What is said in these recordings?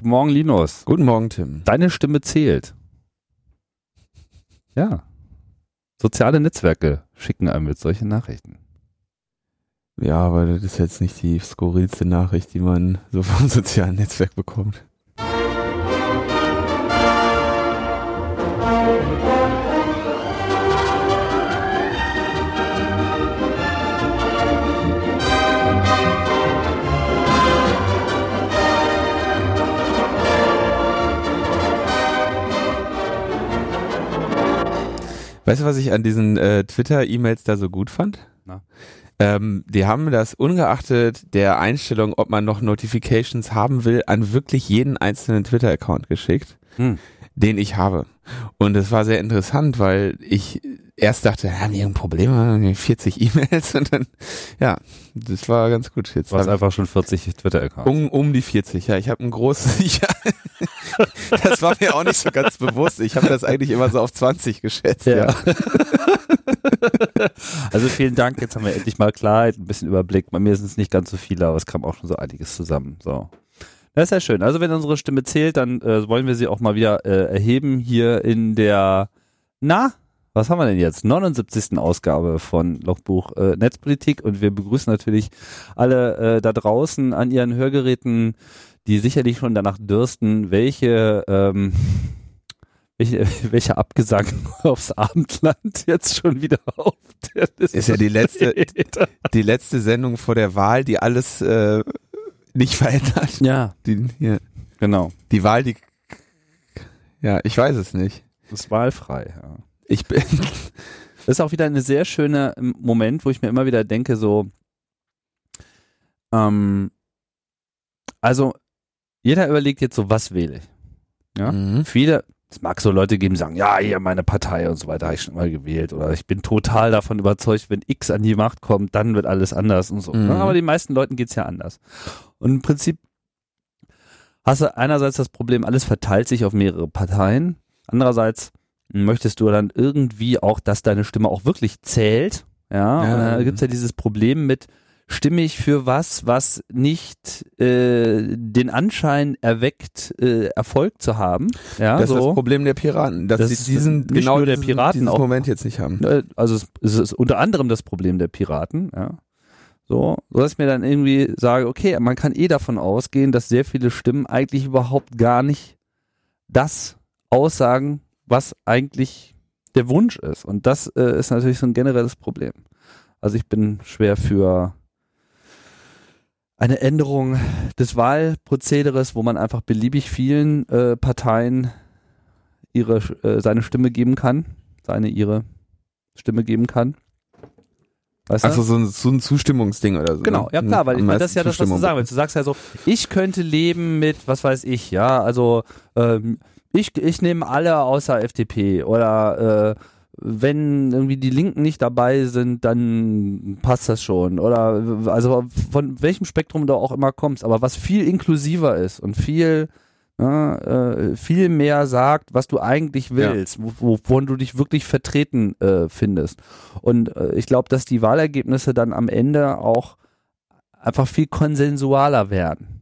Guten Morgen, Linus. Guten Morgen, Tim. Deine Stimme zählt. Ja. Soziale Netzwerke schicken einem mit solchen Nachrichten. Ja, aber das ist jetzt nicht die skurrilste Nachricht, die man so vom sozialen Netzwerk bekommt. Weißt du, was ich an diesen äh, Twitter-E-Mails da so gut fand? Na? Ähm, die haben das ungeachtet der Einstellung, ob man noch Notifications haben will, an wirklich jeden einzelnen Twitter-Account geschickt, Hm. den ich habe. Und es war sehr interessant, weil ich erst dachte, haben die ein Problem, haben die 40 E-Mails und dann, ja, das war ganz gut. Jetzt Du hast einfach schon 40 Twitter-Accounts. um, um die 40, ja. Ich habe ein großes, ja, das war mir auch nicht so ganz bewusst. Ich habe das eigentlich immer so auf 20 geschätzt, ja. also vielen Dank. Jetzt haben wir endlich mal Klarheit, ein bisschen Überblick. Bei mir sind es nicht ganz so viele, aber es kam auch schon so einiges zusammen. So. Das ist ja schön. Also wenn unsere Stimme zählt, dann äh, wollen wir sie auch mal wieder äh, erheben hier in der, na, was haben wir denn jetzt? 79. Ausgabe von Logbuch äh, Netzpolitik und wir begrüßen natürlich alle äh, da draußen an ihren Hörgeräten, die sicherlich schon danach dürsten, welche ähm, welche, welcher Abgesang aufs Abendland jetzt schon wieder auf der Liste Ist ja die letzte, steht. die letzte Sendung vor der Wahl, die alles äh, nicht verändert. Ja, Die, hier, genau. die Wahl, die, ja, ich weiß es nicht. Das ist wahlfrei. Ja. Ich bin, Das ist auch wieder ein sehr schöner ähm, Moment, wo ich mir immer wieder denke, so, ähm, also jeder überlegt jetzt so, was wähle ich? Ja? Mhm. Viele, es mag so Leute geben, die sagen, ja, hier meine Partei und so weiter, habe ich schon mal gewählt oder ich bin total davon überzeugt, wenn X an die Macht kommt, dann wird alles anders und so. Mhm. Aber den meisten Leuten geht's ja anders. Und im Prinzip hast du einerseits das Problem, alles verteilt sich auf mehrere Parteien. Andererseits möchtest du dann irgendwie auch, dass deine Stimme auch wirklich zählt. Ja, Ja. und da gibt's ja dieses Problem mit, stimme ich für was, was nicht äh, den Anschein erweckt, äh, Erfolg zu haben. Ja, das ist so. das Problem der Piraten, dass Das sie ist diesen, genau nur der Piraten, diesen auch- Moment jetzt nicht haben. Ne, Also es, es ist unter anderem das Problem der Piraten, ja. So, so dass ich mir dann irgendwie sage, okay, man kann eh davon ausgehen, dass sehr viele Stimmen eigentlich überhaupt gar nicht das aussagen, was eigentlich der Wunsch ist. Und das äh, ist natürlich so ein generelles Problem. Also ich bin schwer für eine Änderung des Wahlprozederes, wo man einfach beliebig vielen äh, Parteien ihre äh, seine Stimme geben kann, seine ihre Stimme geben kann. Weißt du? Achso, so ein, so ein Zustimmungsding oder so. Genau, ne? ja klar, weil ich meine, das ist ja das, was du sagen willst. Du sagst ja so, ich könnte leben mit, was weiß ich, ja, also ähm, ich, ich nehme alle außer FDP oder äh, wenn irgendwie die Linken nicht dabei sind, dann passt das schon. Oder also von welchem Spektrum du auch immer kommst, aber was viel inklusiver ist und viel ja, äh, viel mehr sagt, was du eigentlich willst, wo, wovon du dich wirklich vertreten äh, findest. Und äh, ich glaube, dass die Wahlergebnisse dann am Ende auch einfach viel konsensualer werden.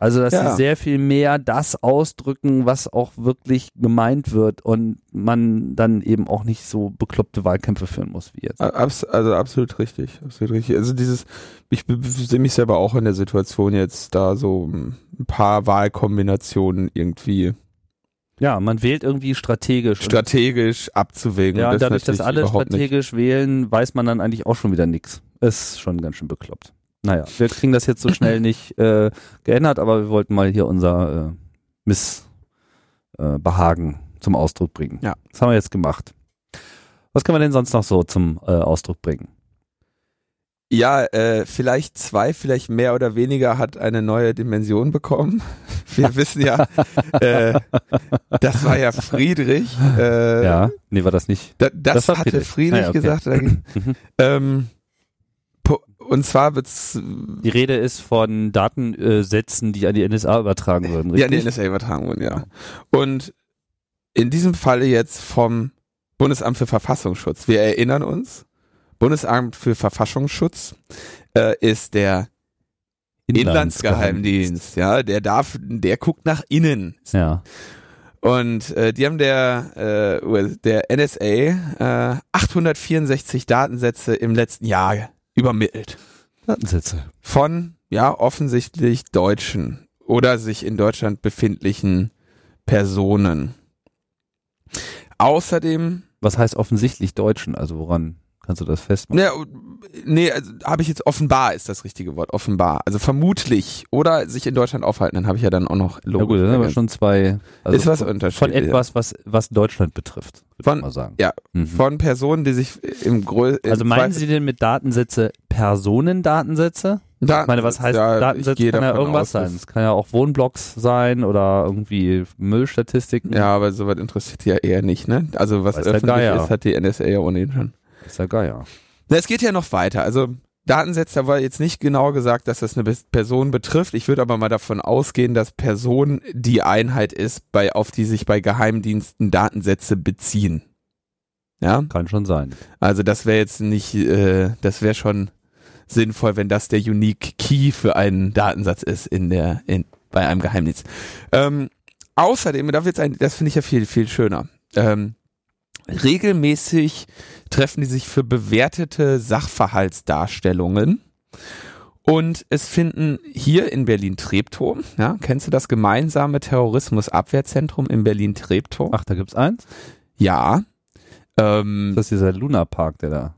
Also, dass Ja. sie sehr viel mehr das ausdrücken, was auch wirklich gemeint wird und man dann eben auch nicht so bekloppte Wahlkämpfe führen muss wie jetzt. Abs also absolut richtig, absolut richtig. Also dieses, ich sehe mich selber auch in der Situation jetzt da so ein paar Wahlkombinationen irgendwie Ja, man wählt irgendwie strategisch. Strategisch abzuwägen. ja, Und dadurch, dass alle überhaupt nicht. strategisch wählen, weiß man dann eigentlich auch schon wieder nichts. Ist schon ganz schön bekloppt. Naja, wir kriegen das jetzt so schnell nicht äh, geändert, aber wir wollten mal hier unser äh, Missbehagen äh, zum Ausdruck bringen. Ja. Das haben wir jetzt gemacht. Was kann man denn sonst noch so zum äh, Ausdruck bringen? Ja, äh, vielleicht zwei, vielleicht mehr oder weniger hat eine neue Dimension bekommen. Wir wissen ja, äh, das war ja Friedrich. Äh, ja, nee, war das nicht. Da, das, Das hatte Friedrich. Friedrich Ah ja, okay. gesagt. Mhm. ähm, und zwar wird's Die Rede ist von Datensätzen, die an die NSA übertragen würden, ja, richtig? die NSA übertragen wurden, ja. Und in diesem Falle jetzt vom Bundesamt für Verfassungsschutz. Wir erinnern uns, Bundesamt für Verfassungsschutz äh, ist der Inlandsgeheimdienst, ja, der darf, der guckt nach innen. Ja. Und äh, die haben der, äh, der NSA äh, 864 Datensätze im letzten Jahr übermittelt. Datensätze. Von, ja, offensichtlich Deutschen oder sich in Deutschland befindlichen Personen. Außerdem. Was heißt offensichtlich Deutschen? Also woran kannst du das festmachen? Ne, nee, also habe ich jetzt offenbar ist das richtige Wort, offenbar. Also vermutlich oder sich in Deutschland aufhalten, dann habe ich ja dann auch noch Logo. Ja gut, dann haben wir schon zwei. Also ist was Unterschied. Von etwas, was was Deutschland betrifft, von, mal sagen. Ja, mhm. von Personen, die sich im größten. Also meinen Sie denn mit Datensätze Personendatensätze? Da, ich meine, was heißt ja, Datensätze? Kann ja irgendwas aus, sein. Es kann ja auch Wohnblocks sein oder irgendwie Müllstatistiken. Ja, aber soweit interessiert ja eher nicht, ne? Also was öffentlich ist, hat die NSA ja ohnehin schon. Ist ja Geier. Na, es geht ja noch weiter. Also Datensätze, da war jetzt nicht genau gesagt, dass das eine Person betrifft. Ich würde aber mal davon ausgehen, dass Person die Einheit ist, bei, auf die sich bei Geheimdiensten Datensätze beziehen. Ja? Kann schon sein. Also das wäre jetzt nicht, äh, das wäre schon sinnvoll, wenn das der Unique Key für einen Datensatz ist in der, in, bei einem Geheimdienst. Ähm, außerdem, da wird's ein, das finde ich ja viel, viel schöner. Ähm, regelmäßig treffen die sich für bewertete Sachverhaltsdarstellungen. Und es finden hier in Berlin-Treptow, ja, kennst du das gemeinsame Terrorismusabwehrzentrum in Berlin-Treptow? Ach, da gibt's eins? Ja. Ähm, das ist dieser Luna Park, der da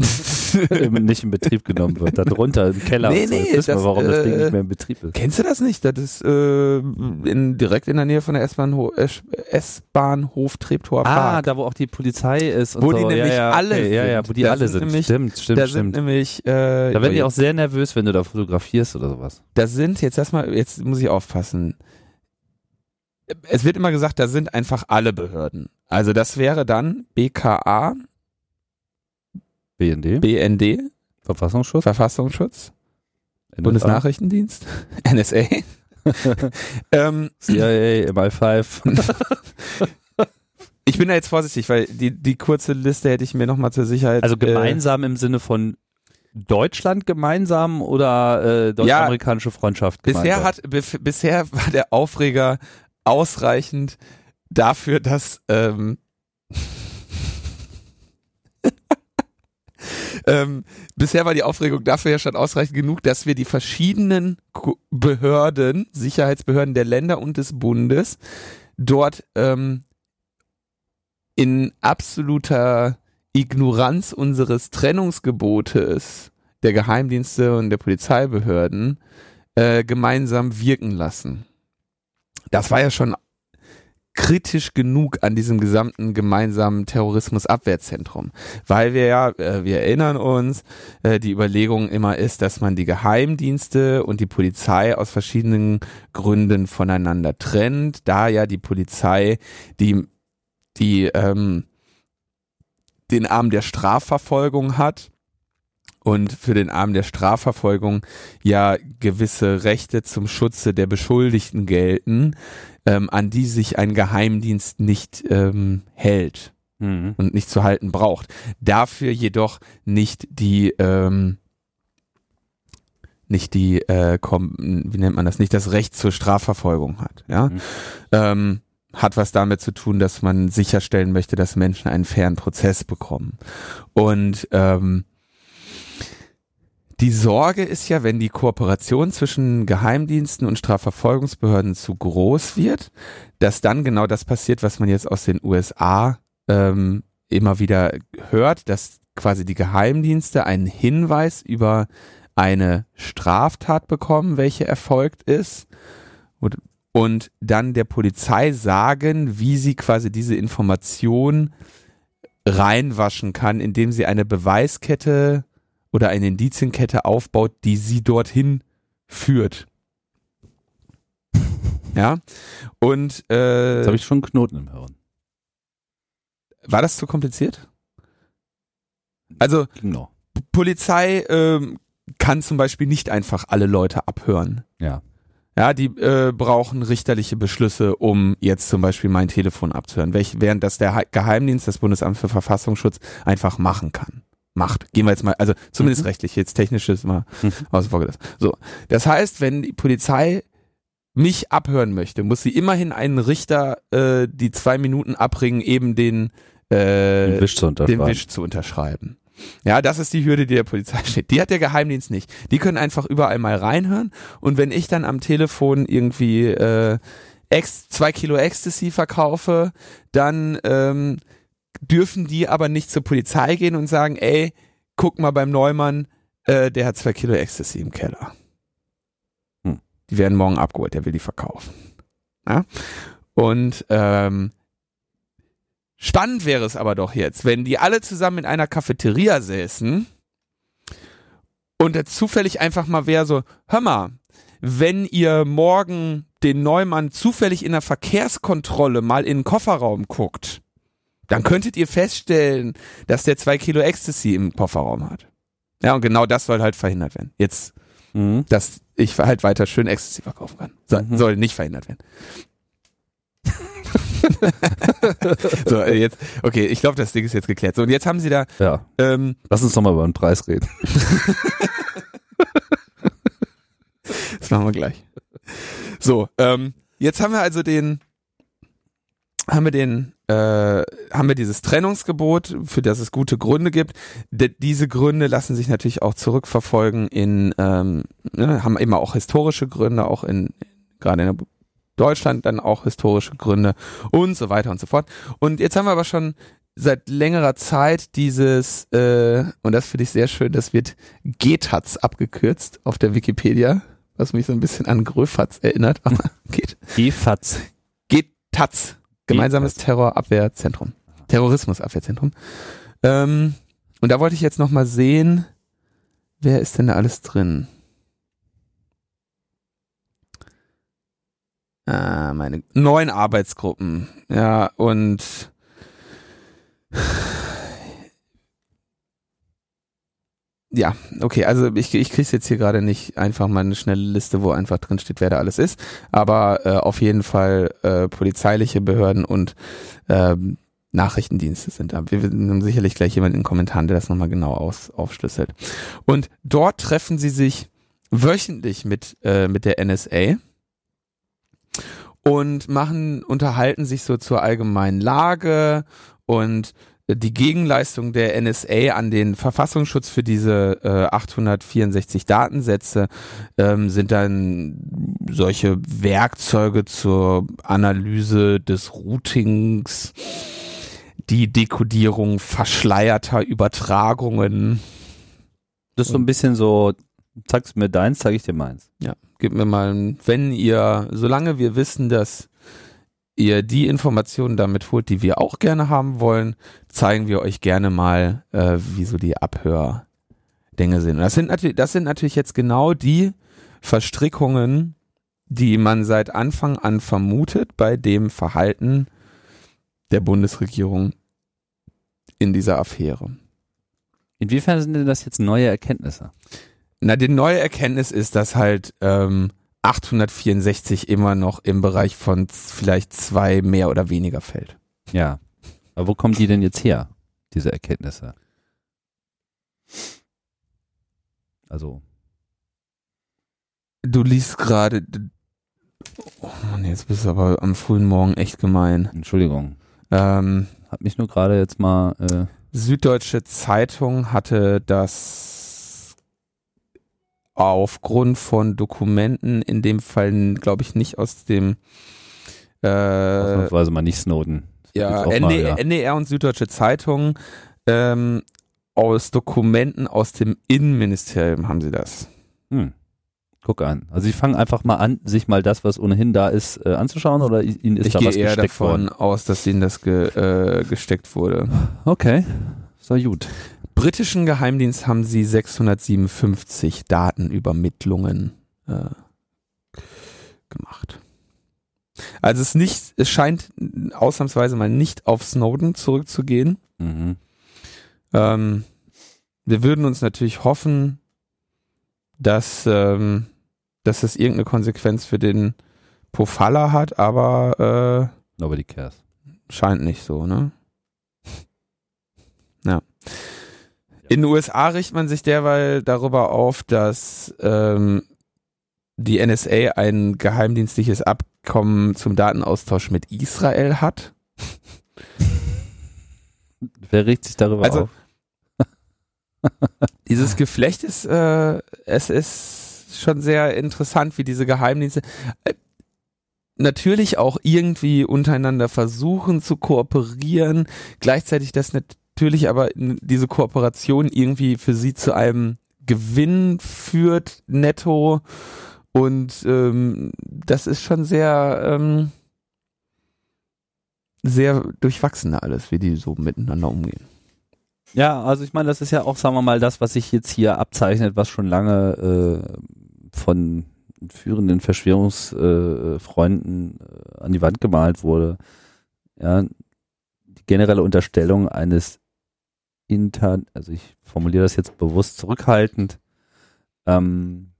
nicht in Betrieb genommen wird. Da drunter im Keller. Nee, nee, das, wir, warum äh, das Ding nicht mehr in Betrieb ist. Kennst du das nicht? Das ist äh, in, direkt in der Nähe von der S-Bahnhof Treptower ah, Park. Ah, da wo auch die Polizei ist und wo so. die nämlich ja, ja, alle okay, ja, ja, wo die da alle sind. Nämlich, stimmt, stimmt, da stimmt. Sind nämlich, äh, da werden die auch sehr nervös, wenn du da fotografierst oder sowas. Da sind jetzt erstmal, jetzt muss ich aufpassen. Es wird immer gesagt, da sind einfach alle Behörden. Also das wäre dann BKA, BND. BND. Verfassungsschutz. Verfassungsschutz. NSA. Bundesnachrichtendienst. NSA. ähm, CIA, MI5. ich bin da jetzt vorsichtig, weil die, die kurze Liste hätte ich mir nochmal zur Sicherheit. Also gemeinsam äh, im Sinne von Deutschland gemeinsam oder äh, deutsch-amerikanische ja, Freundschaft gemeinsam? Bisher, hat, bisher war der Aufreger ausreichend dafür, dass ähm, ähm, bisher war die Aufregung dafür ja schon ausreichend genug, dass wir die verschiedenen Behörden, Sicherheitsbehörden der Länder und des Bundes dort ähm, in absoluter Ignoranz unseres Trennungsgebotes der Geheimdienste und der Polizeibehörden äh, gemeinsam wirken lassen. Das war ja schon kritisch genug an diesem gesamten gemeinsamen Terrorismusabwehrzentrum, weil wir ja, äh, wir erinnern uns, äh, die Überlegung immer ist, dass man die Geheimdienste und die Polizei aus verschiedenen Gründen voneinander trennt, da ja die Polizei die die ähm, den Arm der Strafverfolgung hat und für den Arm der Strafverfolgung ja gewisse Rechte zum Schutze der Beschuldigten gelten, ähm, an die sich ein Geheimdienst nicht ähm, hält mhm. und nicht zu halten braucht. Dafür jedoch nicht die ähm, nicht die äh, kom wie nennt man das nicht das Recht zur Strafverfolgung hat ja mhm. ähm, hat was damit zu tun dass man sicherstellen möchte dass Menschen einen fairen Prozess bekommen und ähm, die Sorge ist ja, wenn die Kooperation zwischen Geheimdiensten und Strafverfolgungsbehörden zu groß wird, dass dann genau das passiert, was man jetzt aus den USA ähm, immer wieder hört, dass quasi die Geheimdienste einen Hinweis über eine Straftat bekommen, welche erfolgt ist. Und, und dann der Polizei sagen, wie sie quasi diese Information reinwaschen kann, indem sie eine Beweiskette oder eine Indizienkette aufbaut, die sie dorthin führt. ja. Und äh, Jetzt habe ich schon einen Knoten im Hirn. War das zu kompliziert? Also genau. Polizei ähm, kann zum Beispiel nicht einfach alle Leute abhören. Ja. Ja, die äh, brauchen richterliche Beschlüsse, um jetzt zum Beispiel mein Telefon abzuhören, welch, während das der Geheimdienst, das Bundesamt für Verfassungsschutz einfach machen kann macht. Gehen wir jetzt mal, also zumindest Mhm. rechtlich, jetzt technisches mal Mhm. außen vor gelassen. So, das heißt, wenn die Polizei mich abhören möchte, muss sie immerhin einen Richter äh, die zwei Minuten abbringen, eben den, äh, Den Wisch zu den unterschreiben. Wisch zu unterschreiben. Ja, das ist die Hürde, die der Polizei steht. Die hat der Geheimdienst nicht. Die können einfach überall mal reinhören und wenn ich dann am Telefon irgendwie äh, Ex zwei Kilo Ecstasy verkaufe, dann ähm, dürfen die aber nicht zur Polizei gehen und sagen, ey, guck mal beim Neumann, äh, der hat zwei Kilo Ecstasy im Keller. Hm. Die werden morgen abgeholt, der will die verkaufen. Ja? Und ähm, spannend wäre es aber doch jetzt, wenn die alle zusammen in einer Cafeteria säßen und da zufällig einfach mal wäre so, hör mal, wenn ihr morgen den Neumann zufällig in der Verkehrskontrolle mal in den Kofferraum guckt, dann könntet ihr feststellen, dass der zwei Kilo Ecstasy im Kofferraum hat. Ja, und genau das soll halt verhindert werden. Jetzt, Mhm. dass ich halt weiter schön Ecstasy verkaufen kann. Soll, Mhm. soll nicht verhindert werden. so, äh, jetzt, okay, ich glaube, das Ding ist jetzt geklärt. So, und jetzt haben sie da, Ja, ähm, lass uns doch mal über den Preis reden. Das machen wir gleich. So, ähm, jetzt haben wir also den, haben wir den, haben wir dieses Trennungsgebot, für das es gute Gründe gibt. D diese Gründe lassen sich natürlich auch zurückverfolgen in, ähm, ne, haben immer auch historische Gründe, auch in, gerade in Deutschland dann auch historische Gründe und so weiter und so fort. Und jetzt haben wir aber schon seit längerer Zeit dieses, äh, und das finde ich sehr schön, das wird GTAZ abgekürzt auf der Wikipedia, was mich so ein bisschen an Gröfatz erinnert, aber geht. GTAZ, gemeinsames Terrorabwehrzentrum, Terrorismusabwehrzentrum. Ähm, und da wollte ich jetzt noch mal sehen, wer ist denn da alles drin? Ah, meine neun Arbeitsgruppen, ja, und ja, okay, also ich, ich krieg's jetzt hier gerade nicht einfach mal eine schnelle Liste, wo einfach drin steht, wer da alles ist, aber äh, auf jeden Fall äh, polizeiliche Behörden und ähm, Nachrichtendienste sind da. Wir wir haben sicherlich gleich jemanden in den Kommentaren, der das nochmal genau aus, aufschlüsselt. Und dort treffen sie sich wöchentlich mit, äh, mit der NSA und machen, unterhalten sich so zur allgemeinen Lage und die Gegenleistung der NSA an den Verfassungsschutz für diese äh, 864 Datensätze ähm, sind dann solche Werkzeuge zur Analyse des Routings, die Dekodierung verschleierter Übertragungen. Das ist so ein bisschen so, zeigst mir deins, zeig ich dir meins. Ja, gib mir mal, wenn ihr, solange wir wissen, dass ihr die Informationen damit holt, die wir auch gerne haben wollen, zeigen wir euch gerne mal, äh, wie so die Abhördinge sind. Und das sind natürlich, das sind natürlich jetzt genau die Verstrickungen, die man seit Anfang an vermutet bei dem Verhalten der Bundesregierung in dieser Affäre. Inwiefern sind denn das jetzt neue Erkenntnisse? Na, die neue Erkenntnis ist, dass halt ähm, 864 immer noch im Bereich von vielleicht zwei mehr oder weniger fällt. Ja. Aber wo kommen die denn jetzt her, diese Erkenntnisse? Also, Du liest gerade. Oh Mann, jetzt bist du aber am frühen Morgen echt gemein. Entschuldigung. Ähm, Hat mich nur gerade jetzt mal, äh, Süddeutsche Zeitung hatte das aufgrund von Dokumenten, in dem Fall glaube ich nicht aus dem äh, ausnahmsweise mal nicht Snowden. Ja, auch mal, ND, ja. NDR und Süddeutsche Zeitung ähm, aus Dokumenten aus dem Innenministerium haben sie das. Hm. Guck an. Also sie fangen einfach mal an, sich mal das, was ohnehin da ist, äh, anzuschauen oder ihnen ist ich da gehe was eher gesteckt davon worden? aus, dass ihnen das ge, äh, gesteckt wurde. Okay, so gut. Britischen Geheimdienst haben sie 657 Datenübermittlungen äh, gemacht. Also es nicht, es scheint ausnahmsweise mal nicht auf Snowden zurückzugehen. Mhm. Ähm, wir würden uns natürlich hoffen, dass, ähm, dass es irgendeine Konsequenz für den Pofalla hat, aber Nobody cares. äh, scheint nicht so, ne? Ja. In den USA richtet man sich derweil darüber auf, dass ähm, die NSA ein geheimdienstliches Abkommen zum Datenaustausch mit Israel hat. Wer regt sich darüber Also, auf? Dieses Geflecht ist, äh, es ist schon sehr interessant, wie diese Geheimdienste äh, natürlich auch irgendwie untereinander versuchen zu kooperieren, gleichzeitig das natürlich aber diese Kooperation irgendwie für sie zu einem Gewinn führt, netto. Und ähm, das ist schon sehr, ähm, sehr durchwachsene alles, wie die so miteinander umgehen. Ja, also ich meine, das ist ja auch, sagen wir mal, das, was sich jetzt hier abzeichnet, was schon lange äh, von führenden Verschwörungsfreunden äh, an die Wand gemalt wurde. Ja, die generelle Unterstellung eines inter, also ich formuliere das jetzt bewusst zurückhaltend, ähm,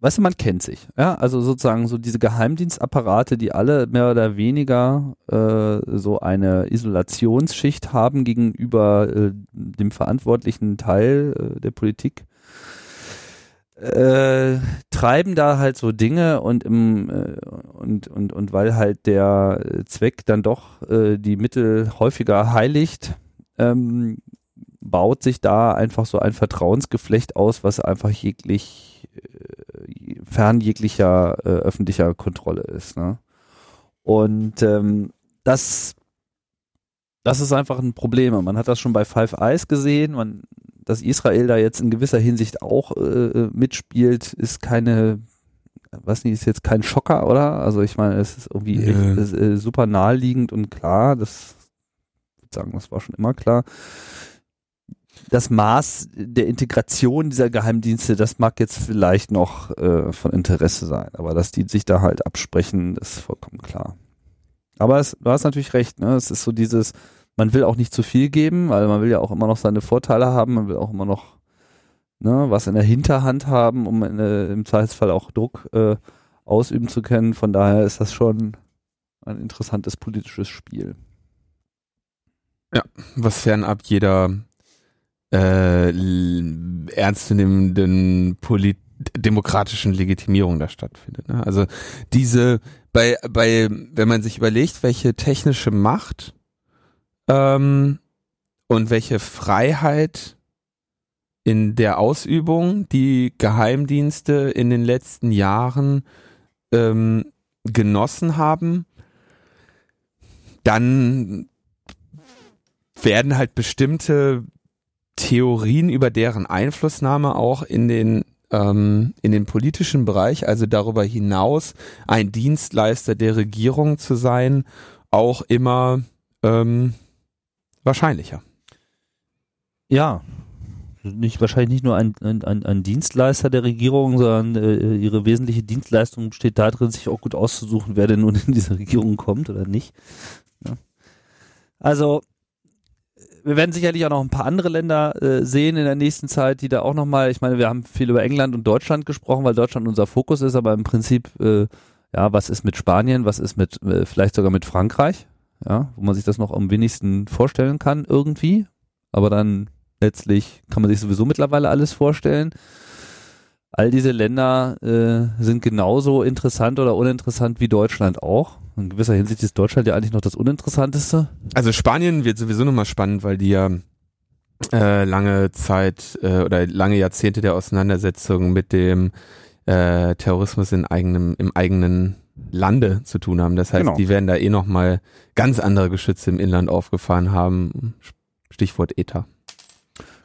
weißt du, man kennt sich, ja, also sozusagen so diese Geheimdienstapparate, die alle mehr oder weniger äh, so eine Isolationsschicht haben gegenüber äh, dem verantwortlichen Teil äh, der Politik, äh, treiben da halt so Dinge und im äh, und und und weil halt der Zweck dann doch äh, die Mittel häufiger heiligt, ähm, baut sich da einfach so ein Vertrauensgeflecht aus, was einfach jeglich äh, fern jeglicher äh, öffentlicher Kontrolle ist. Ne? Und ähm, das das ist einfach ein Problem. Man hat das schon bei Five Eyes gesehen. Man, dass Israel da jetzt in gewisser Hinsicht auch äh, mitspielt, ist keine, was nicht, ist jetzt kein Schocker, oder? Also ich meine, es ist irgendwie Nö. echt, ist, äh, super naheliegend und klar. Das würde sagen, das war schon immer klar. Das Maß der Integration dieser Geheimdienste, das mag jetzt vielleicht noch äh, von Interesse sein, aber dass die sich da halt absprechen, ist vollkommen klar. Aber es, du hast natürlich recht, ne? Es ist so dieses, man will auch nicht zu viel geben, weil man will ja auch immer noch seine Vorteile haben, man will auch immer noch ne, was in der Hinterhand haben, um in, äh, im Zweifelsfall auch Druck äh, ausüben zu können. Von daher ist das schon ein interessantes politisches Spiel. was fernab jeder äh, ernstzunehmenden polit demokratischen Legitimierung da stattfindet. Ne? Also diese bei bei wenn man sich überlegt, welche technische Macht ähm, und welche Freiheit in der Ausübung die Geheimdienste in den letzten Jahren ähm, genossen haben, dann werden halt bestimmte Theorien über deren Einflussnahme auch in den ähm, in den politischen Bereich, also darüber hinaus ein Dienstleister der Regierung zu sein, auch immer ähm, wahrscheinlicher. Ja. Nicht, wahrscheinlich nicht nur ein, ein, ein Dienstleister der Regierung, sondern äh, ihre wesentliche Dienstleistung besteht darin, sich auch gut auszusuchen, wer denn nun in diese Regierung kommt oder nicht. Ja. Also wir werden sicherlich auch noch ein paar andere Länder äh, sehen in der nächsten Zeit, die da auch nochmal, ich meine, wir haben viel über England und Deutschland gesprochen, weil Deutschland unser Fokus ist, aber im Prinzip, äh, ja, was ist mit Spanien, was ist mit, äh, vielleicht sogar mit Frankreich, ja, wo man sich das noch am wenigsten vorstellen kann irgendwie, aber dann letztlich kann man sich sowieso mittlerweile alles vorstellen. All diese Länder äh, sind genauso interessant oder uninteressant wie Deutschland auch. In gewisser Hinsicht ist Deutschland ja eigentlich noch das Uninteressanteste. Also Spanien wird sowieso nochmal spannend, weil die ja äh, lange Zeit äh, oder lange Jahrzehnte der Auseinandersetzung mit dem äh, Terrorismus in eigenem, im eigenen Lande zu tun haben. Das heißt, Genau. die werden da eh nochmal ganz andere Geschütze im Inland aufgefahren haben. Stichwort ETA.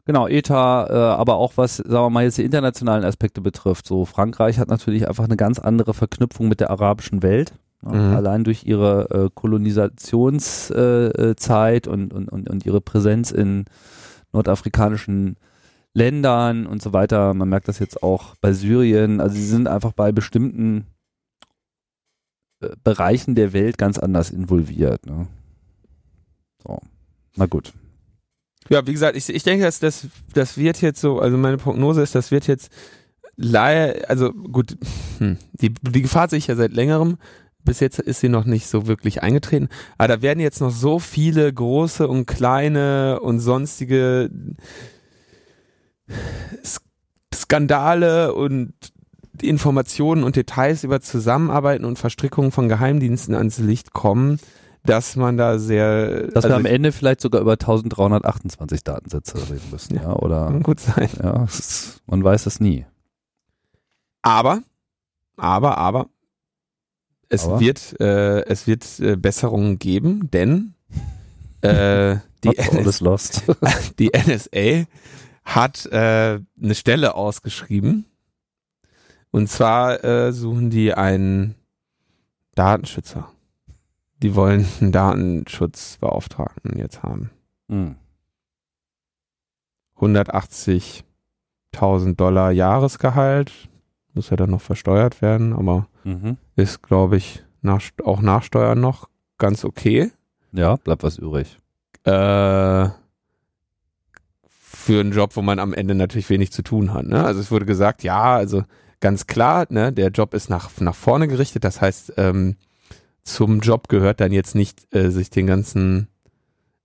Genau, ETA, äh, aber auch was, sagen wir mal, jetzt die internationalen Aspekte betrifft. So, Frankreich hat natürlich einfach eine ganz andere Verknüpfung mit der arabischen Welt. Ja, Mhm. Allein durch ihre äh, Kolonisationszeit äh, und, und, und, und ihre Präsenz in nordafrikanischen Ländern und so weiter. Man merkt das jetzt auch bei Syrien. Also sie sind einfach bei bestimmten Bereichen der Welt ganz anders involviert. Ne? So, na gut. Ja, wie gesagt, ich, ich denke, dass das, das wird jetzt so, also meine Prognose ist, das wird jetzt leider, also gut, hm, die, die Gefahr sehe ich ja seit längerem, Bis jetzt ist sie noch nicht so wirklich eingetreten. Aber da werden jetzt noch so viele große und kleine und sonstige Skandale und Informationen und Details über Zusammenarbeiten und Verstrickungen von Geheimdiensten ans Licht kommen, dass man da sehr. Dass also wir am Ende vielleicht sogar über 1328 Datensätze reden müssen, ja, ja oder? Kann gut sein. Ja, ist, man weiß es nie. Aber, aber, aber, es Aber? wird, äh, es wird äh, Besserungen geben, denn äh, die, NS die NSA hat äh, eine Stelle ausgeschrieben. Und zwar äh, suchen die einen Datenschützer. Die wollen einen Datenschutzbeauftragten jetzt haben. Hm. 180.000 Dollar Jahresgehalt. Muss ja dann noch versteuert werden, aber Mhm. ist, glaube ich, nach, auch nach Steuern noch ganz okay. Ja, bleibt was übrig. Äh, für einen Job, wo man am Ende natürlich wenig zu tun hat. Ne? Also es wurde gesagt, ja, also ganz klar, ne, der Job ist nach, nach vorne gerichtet. Das heißt, ähm, zum Job gehört dann jetzt nicht, äh, sich den ganzen,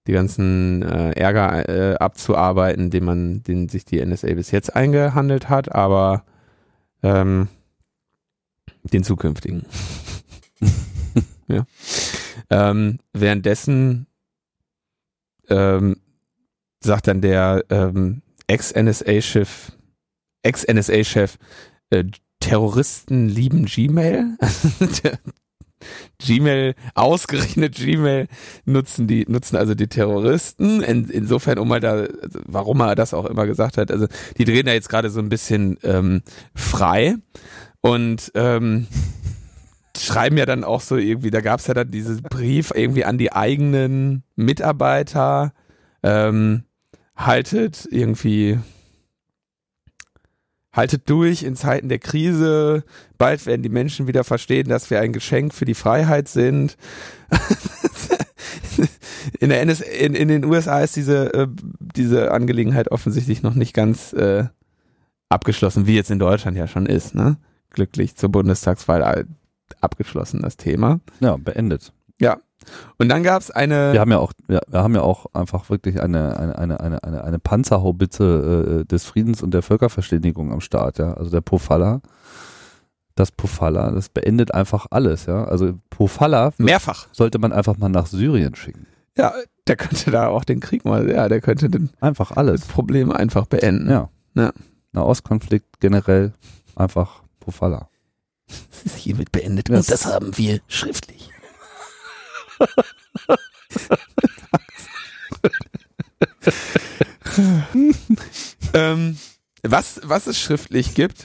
die ganzen äh, Ärger äh, abzuarbeiten, den man, den sich die NSA bis jetzt eingehandelt hat, aber ähm, den zukünftigen. ja. Ähm, währenddessen ähm, sagt dann der ähm, Ex-NSA-Chef, Ex-NSA-Chef, äh, Terroristen lieben Gmail. Gmail, ausgerechnet Gmail nutzen die, nutzen also die Terroristen. In, insofern, um mal da, also warum er das auch immer gesagt hat, also die drehen da jetzt gerade so ein bisschen ähm, frei und ähm, schreiben ja dann auch so irgendwie, da gab es ja dann dieses Brief irgendwie an die eigenen Mitarbeiter, ähm, haltet irgendwie, haltet durch in Zeiten der Krise, bald werden die Menschen wieder verstehen, dass wir ein Geschenk für die Freiheit sind. in, der NS in, in den USA ist diese, äh, diese Angelegenheit offensichtlich noch nicht ganz äh, abgeschlossen, wie jetzt in Deutschland ja schon ist, ne? Glücklich zur Bundestagswahl äh, abgeschlossen, das Thema. Ja, beendet. Ja. Und dann gab es eine. Wir haben ja auch, wir, wir haben ja auch einfach wirklich eine, eine, eine, eine, eine, eine Panzerhaubitze äh, des Friedens und der Völkerverständigung am Start, ja. Also der Pofalla. Das Pofalla, das beendet einfach alles, ja. Also Pofalla mehrfach. sollte man einfach mal nach Syrien schicken. Ja, der könnte da auch den Krieg mal, ja, der könnte den, Einfach das alles. Problem einfach beenden. Ja. Ja. Nahostkonflikt generell einfach Pofalla. Das ist hiermit beendet. Ja. Und das haben wir schriftlich. Ähm, was, was es schriftlich gibt,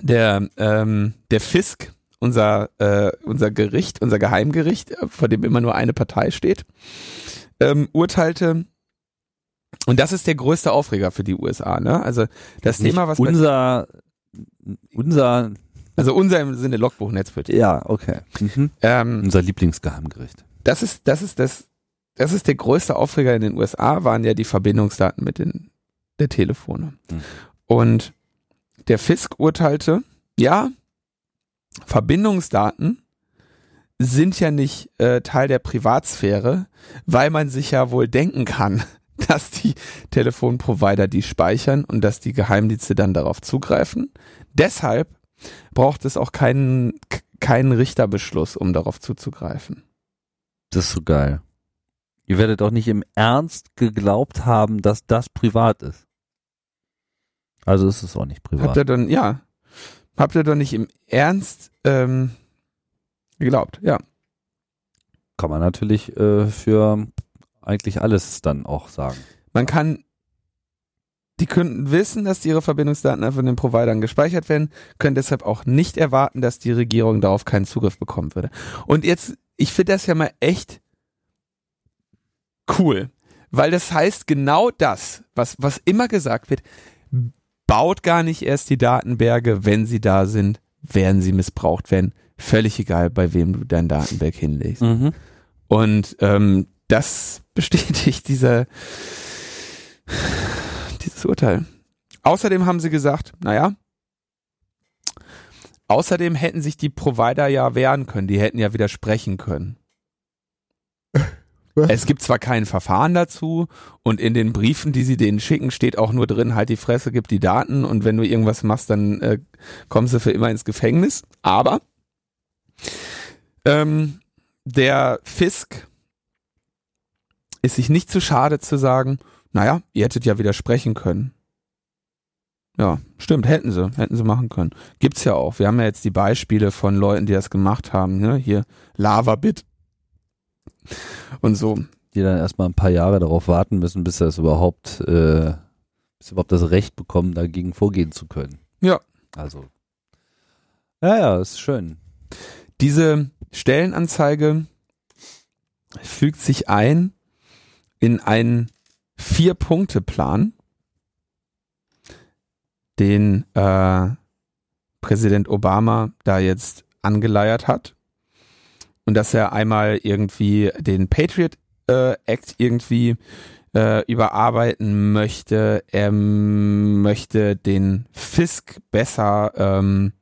der, ähm, der Fisk, unser, äh, unser Gericht, unser Geheimgericht, vor dem immer nur eine Partei steht, ähm, urteilte, und das ist der größte Aufreger für die USA, ne? Also das Nicht Thema, was unser, unser, also unser im Sinne Logbuch Netzpolitik. ja, okay. Mhm. Ähm, Unser Lieblingsgeheimgericht. das ist, das ist das, das ist der größte Aufreger in den USA, waren ja die Verbindungsdaten mit den, der Telefone. Mhm. Und der Fisk urteilte, ja, Verbindungsdaten sind ja nicht äh, Teil der Privatsphäre, weil man sich ja wohl denken kann, dass die Telefonprovider die speichern und dass die Geheimdienste dann darauf zugreifen. Deshalb braucht es auch keinen, keinen Richterbeschluss, um darauf zuzugreifen. Das ist so geil. Ihr werdet doch nicht im Ernst geglaubt haben, dass das privat ist. Also ist es auch nicht privat. Habt ihr dann, ja, habt ihr doch nicht im Ernst ähm, geglaubt, ja. Kann man natürlich äh, für eigentlich alles dann auch sagen. Man kann, die Kunden wissen, dass ihre Verbindungsdaten von den Providern gespeichert werden, können deshalb auch nicht erwarten, dass die Regierung darauf keinen Zugriff bekommen würde. Und jetzt, ich finde das ja mal echt cool, weil das heißt genau das, was, was immer gesagt wird, baut gar nicht erst die Datenberge, wenn sie da sind, werden sie missbraucht werden. Völlig egal, bei wem du dein Datenberg hinlegst. Mhm. Und ähm, das bestätigt dieser, dieses Urteil. Außerdem haben sie gesagt, naja, außerdem hätten sich die Provider ja wehren können, die hätten ja widersprechen können. Es gibt zwar kein Verfahren dazu und in den Briefen, die sie denen schicken, steht auch nur drin, halt die Fresse, gib die Daten und wenn du irgendwas machst, dann äh, kommst du für immer ins Gefängnis. Aber ähm, der Fisk ist sich nicht zu schade zu sagen, naja, ihr hättet ja widersprechen können. Ja, stimmt, hätten sie, hätten sie machen können. Gibt's ja auch. Wir haben ja jetzt die Beispiele von Leuten, die das gemacht haben, ne? Hier Lava-Bit und so. Die dann erstmal ein paar Jahre darauf warten müssen, bis sie das überhaupt, äh, bis sie überhaupt das Recht bekommen, dagegen vorgehen zu können. Ja. Also. Ja, ja, ist schön. Diese Stellenanzeige fügt sich ein in einen Vier-Punkte-Plan, den äh, Präsident Obama da jetzt angeleiert hat. Und dass er einmal irgendwie den Patriot äh, Act irgendwie äh, überarbeiten möchte. Er möchte den Fisk besser, ähm,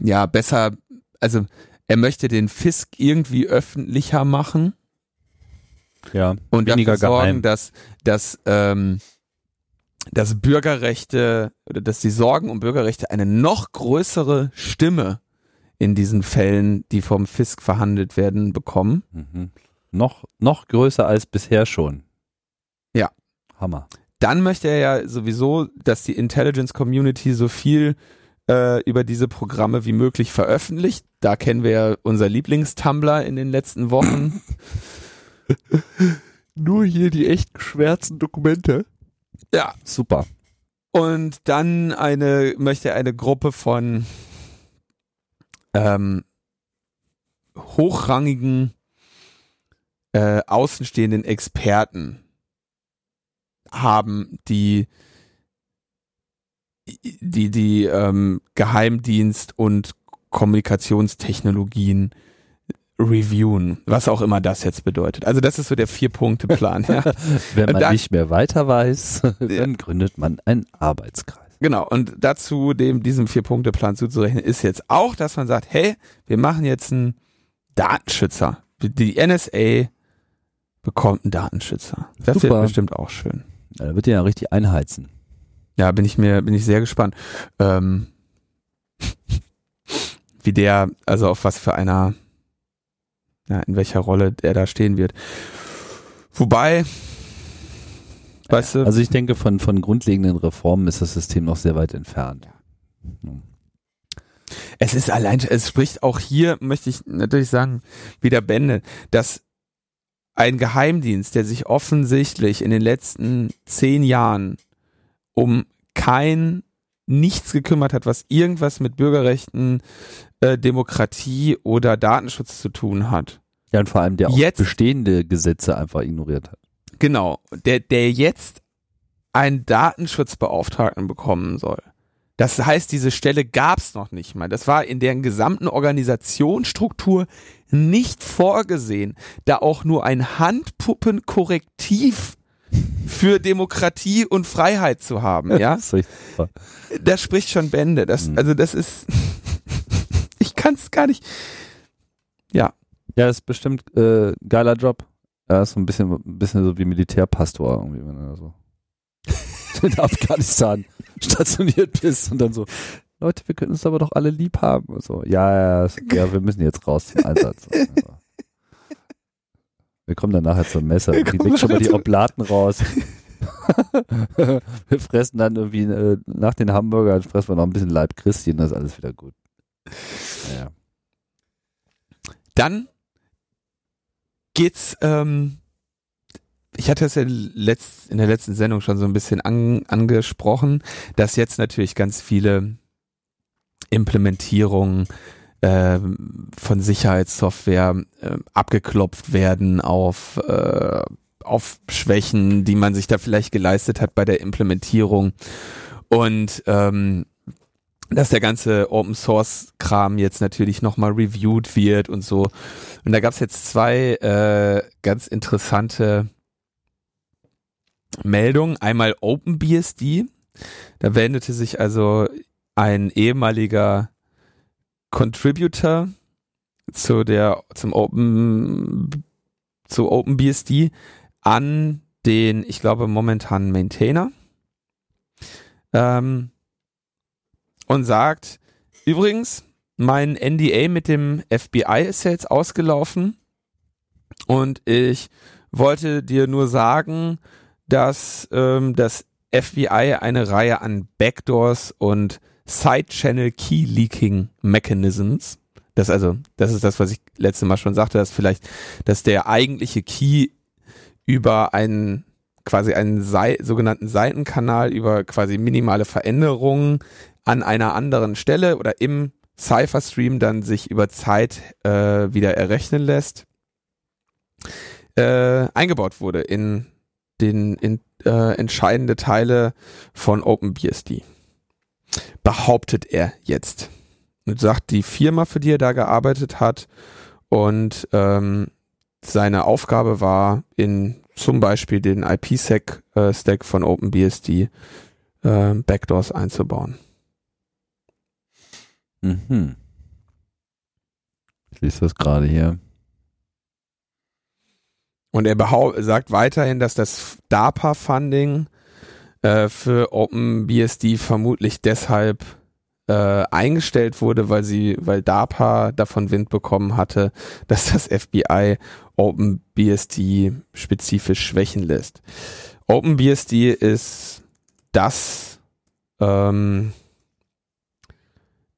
ja, besser, also er möchte den Fisk irgendwie öffentlicher machen. Ja, und weniger dafür sorgen, geheim. dass, dass, ähm, dass Bürgerrechte oder dass die Sorgen um Bürgerrechte eine noch größere Stimme in diesen Fällen, die vom Fisk verhandelt werden, bekommen. Mhm. Noch, noch größer als bisher schon. Ja. Hammer. Dann möchte er ja sowieso, dass die Intelligence Community so viel äh, über diese Programme wie möglich veröffentlicht. Da kennen wir ja unser Lieblingstumblr in den letzten Wochen. Nur hier die echt geschwärzten Dokumente. Ja. Super. Und dann eine, möchte eine Gruppe von ähm, hochrangigen äh, außenstehenden Experten haben, die die die ähm, Geheimdienst und Kommunikationstechnologien reviewen, was auch immer das jetzt bedeutet. Also das ist so der Vier-Punkte-Plan. Ja. Wenn man dann- nicht mehr weiter weiß, dann gründet man einen Arbeitskreis. Genau, und dazu dem diesem Vier-Punkte-Plan zuzurechnen ist jetzt auch, dass man sagt, hey, wir machen jetzt einen Datenschützer. Die NSA bekommt einen Datenschützer. Das Super. wird bestimmt auch schön. Ja, da wird die ja richtig einheizen. Ja, bin ich mir, bin ich sehr gespannt. Ähm, wie der, also auf was für einer, ja, in welcher Rolle der da stehen wird. Wobei, weißt du, Also ich denke, von, von grundlegenden Reformen ist das System noch sehr weit entfernt. Es ist allein, es spricht auch hier, möchte ich natürlich sagen, wieder Bände, dass ein Geheimdienst, der sich offensichtlich in den letzten zehn Jahren um kein nichts gekümmert hat, was irgendwas mit Bürgerrechten, äh, Demokratie oder Datenschutz zu tun hat. Ja, und vor allem der auch Jetzt- bestehende Gesetze einfach ignoriert hat. Genau, der, der jetzt einen Datenschutzbeauftragten bekommen soll. Das heißt, diese Stelle gab's noch nicht mal. Das war in deren gesamten Organisationsstruktur nicht vorgesehen, da auch nur ein Handpuppenkorrektiv für Demokratie und Freiheit zu haben, ja? Das spricht schon Bände. Das, Mhm. also das ist, ich kann's gar nicht. Ja, Ja, ist bestimmt äh, geiler Job. Ja, ist so ein bisschen, ein bisschen so wie Militärpastor irgendwie, wenn du da so in Afghanistan stationiert bist und dann so, Leute, wir können uns aber doch alle lieb haben. Und so, ja, ja, ja, wir müssen jetzt raus zum Einsatz. Ja. Wir kommen dann nachher zum Messer. Wir Die legt schon mal die Oblaten raus. wir fressen dann irgendwie äh, nach den Hamburgern fressen wir noch ein bisschen Leib Christi und dann ist alles wieder gut. Ja. Dann geht's, ähm, ich hatte es ja letzt, in der letzten Sendung schon so ein bisschen an, angesprochen, dass jetzt natürlich ganz viele Implementierungen ähm, von Sicherheitssoftware ähm, abgeklopft werden auf, äh, auf Schwächen, die man sich da vielleicht geleistet hat bei der Implementierung. Und ähm, dass der ganze Open Source Kram jetzt natürlich nochmal reviewed wird und so. Und da gab es jetzt zwei äh, ganz interessante Meldungen. Einmal OpenBSD. Da wendete sich also ein ehemaliger Contributor zu der zum Open zu OpenBSD an den, ich glaube, momentanen Maintainer. Ähm, und sagt, übrigens, mein NDA mit dem FBI ist jetzt ausgelaufen. Und ich wollte dir nur sagen, dass ähm, das FBI eine Reihe an Backdoors und Side-Channel Key Leaking Mechanisms das also, das ist das, was ich letzte Mal schon sagte, dass vielleicht, dass der eigentliche Key über einen quasi einen Sei sogenannten Seitenkanal über quasi minimale Veränderungen an einer anderen Stelle oder im Cypher-Stream dann sich über Zeit äh, wieder errechnen lässt, äh, eingebaut wurde in den in, äh, entscheidende Teile von OpenBSD. Behauptet er jetzt und sagt die Firma, für die er da gearbeitet hat und ähm, seine Aufgabe war, in zum Beispiel den IPsec-Stack äh, von OpenBSD äh, Backdoors einzubauen. Mhm. Ich lese das gerade hier. Und er sagt weiterhin, dass das DARPA-Funding äh, für OpenBSD vermutlich deshalb äh, eingestellt wurde, weil sie, weil DARPA davon Wind bekommen hatte, dass das FBI OpenBSD spezifisch schwächen lässt. OpenBSD ist das ähm,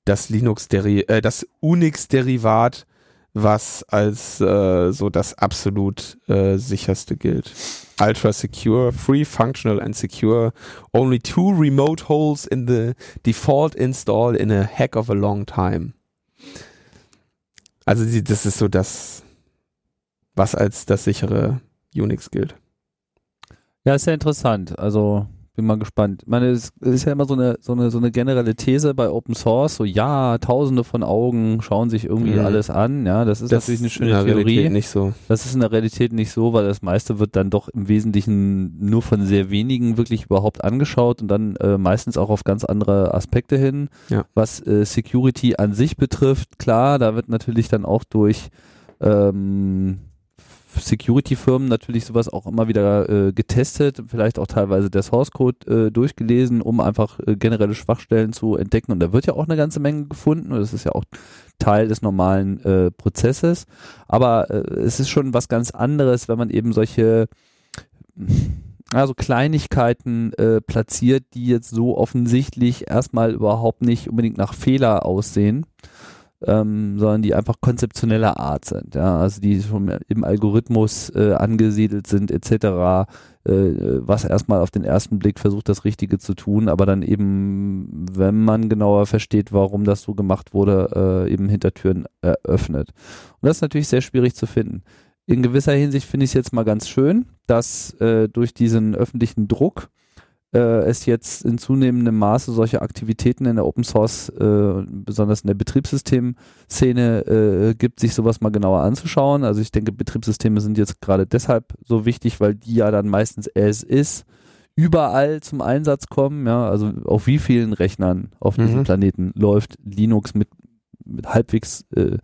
das Linux äh, das Unix Derivat, was als äh, so das absolut äh, sicherste gilt ultra secure, free, functional and secure. Only two remote holes in the default install in a heck of a long time. Also das ist so das, was als das sichere Unix gilt. Ja, ist ja interessant. Also bin mal gespannt. Ich meine, es ist ja immer so eine, so eine, so eine generelle These bei Open Source, so ja, tausende von Augen schauen sich irgendwie mhm. alles an, ja, das ist das natürlich eine schöne in der Theorie. Realität nicht so. Das ist in der Realität nicht so, weil das meiste wird dann doch im Wesentlichen nur von sehr wenigen wirklich überhaupt angeschaut und dann äh, meistens auch auf ganz andere Aspekte hin. Ja. Was äh, Security an sich betrifft, klar, da wird natürlich dann auch durch ähm, Security-Firmen natürlich sowas auch immer wieder äh, getestet, vielleicht auch teilweise der Source-Code äh, durchgelesen, um einfach äh, generelle Schwachstellen zu entdecken. Und da wird ja auch eine ganze Menge gefunden. Und das ist ja auch Teil des normalen äh, Prozesses. Aber äh, es ist schon was ganz anderes, wenn man eben solche also Kleinigkeiten äh, platziert, die jetzt so offensichtlich erstmal überhaupt nicht unbedingt nach Fehler aussehen ähm, sondern die einfach konzeptioneller Art sind, ja, also die schon im Algorithmus äh, angesiedelt sind etc., äh, was erstmal auf den ersten Blick versucht, das Richtige zu tun, aber dann eben, wenn man genauer versteht, warum das so gemacht wurde, äh, eben Hintertüren eröffnet. Und das ist natürlich sehr schwierig zu finden. In gewisser Hinsicht finde ich es jetzt mal ganz schön, dass äh, durch diesen öffentlichen Druck äh, es jetzt in zunehmendem Maße solche Aktivitäten in der Open Source, äh, besonders in der Betriebssystem-Szene äh, gibt, sich sowas mal genauer anzuschauen. Also ich denke, Betriebssysteme sind jetzt gerade deshalb so wichtig, weil die ja dann meistens as ist überall zum Einsatz kommen. Ja, also auf wie vielen Rechnern auf mhm. diesem Planeten läuft Linux mit, mit halbwegs äh,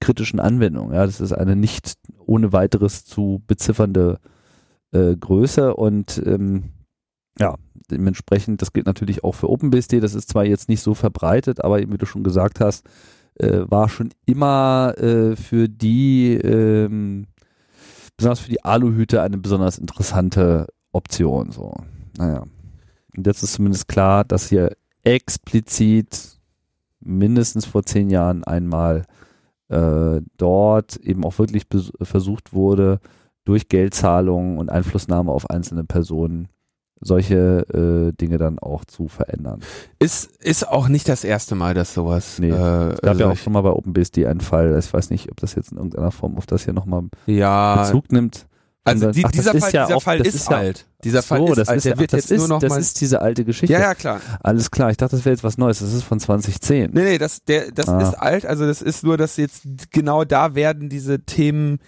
kritischen Anwendungen. Ja, das ist eine nicht ohne weiteres zu beziffernde äh, Größe und ähm, ja, dementsprechend, das gilt natürlich auch für OpenBSD, das ist zwar jetzt nicht so verbreitet, aber wie du schon gesagt hast, äh, war schon immer äh, für die, ähm, besonders für die Aluhüte eine besonders interessante Option. So, naja. Und jetzt ist zumindest klar, dass hier explizit mindestens vor zehn Jahren einmal äh, dort eben auch wirklich versucht wurde, durch Geldzahlungen und Einflussnahme auf einzelne Personen solche äh, Dinge dann auch zu verändern. Ist, ist auch nicht das erste Mal, dass sowas. Nee, äh, es gab ja auch schon mal bei OpenBSD einen Fall. Ich weiß nicht, ob das jetzt in irgendeiner Form auf das hier nochmal ja, Bezug nimmt. Also die, Ach, dieser, Fall, ja dieser auch, Fall ist, ist ja, alt. Dieser Fall so, ist alt. Der wird jetzt ist, nur noch das ist diese alte Geschichte. Ja, ja, klar. Alles klar. Ich dachte, das wäre jetzt was Neues. Das ist von 2010. Nee, nee, das, der, das ah. ist alt. Also das ist nur, dass jetzt genau da werden diese Themen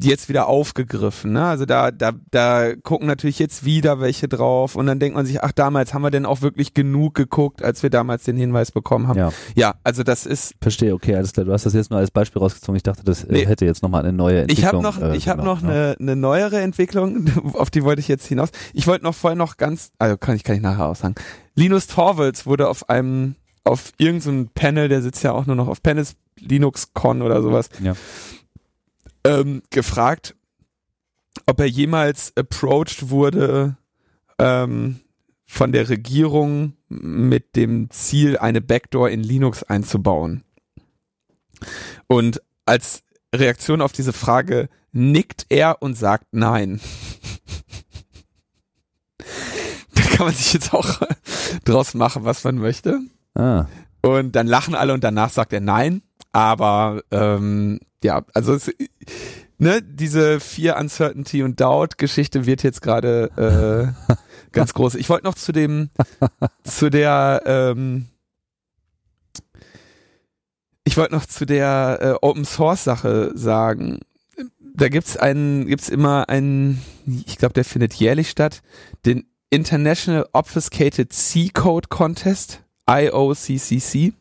jetzt wieder aufgegriffen. Ne? Also da, da, da gucken natürlich jetzt wieder welche drauf und dann denkt man sich, ach damals haben wir denn auch wirklich genug geguckt, als wir damals den Hinweis bekommen haben. Ja. Ja, also das ist. Verstehe, okay, alles klar. Du hast das jetzt nur als Beispiel rausgezogen. Ich dachte, das äh, Nee. hätte jetzt nochmal eine neue Entwicklung. Ich habe noch, äh, ich habe genommen, noch ne? eine, eine neuere Entwicklung, auf die wollte ich jetzt hinaus. Ich wollte noch vorher noch ganz, also kann ich kann ich nachher auch sagen. Linus Torvalds wurde auf einem, auf irgendeinem Panel, der sitzt ja auch nur noch auf Panels Linux Con oder sowas, Ja. Ähm, gefragt, ob er jemals approached wurde ähm, von der Regierung mit dem Ziel, eine Backdoor in Linux einzubauen. Und als Reaktion auf diese Frage nickt er und sagt nein. da kann man sich jetzt auch draus machen, was man möchte. Ah, Und dann lachen alle und danach sagt er nein. Aber ähm, ja, also es, ne, diese vier Uncertainty und Doubt Geschichte wird jetzt gerade äh, ganz groß. Ich wollte noch zu dem, zu der, ähm, ich wollte noch zu der äh, Open Source Sache sagen. Da gibt's einen, gibt's immer einen, ich glaube, der findet jährlich statt, den International Obfuscated C Code Contest, IOCCC,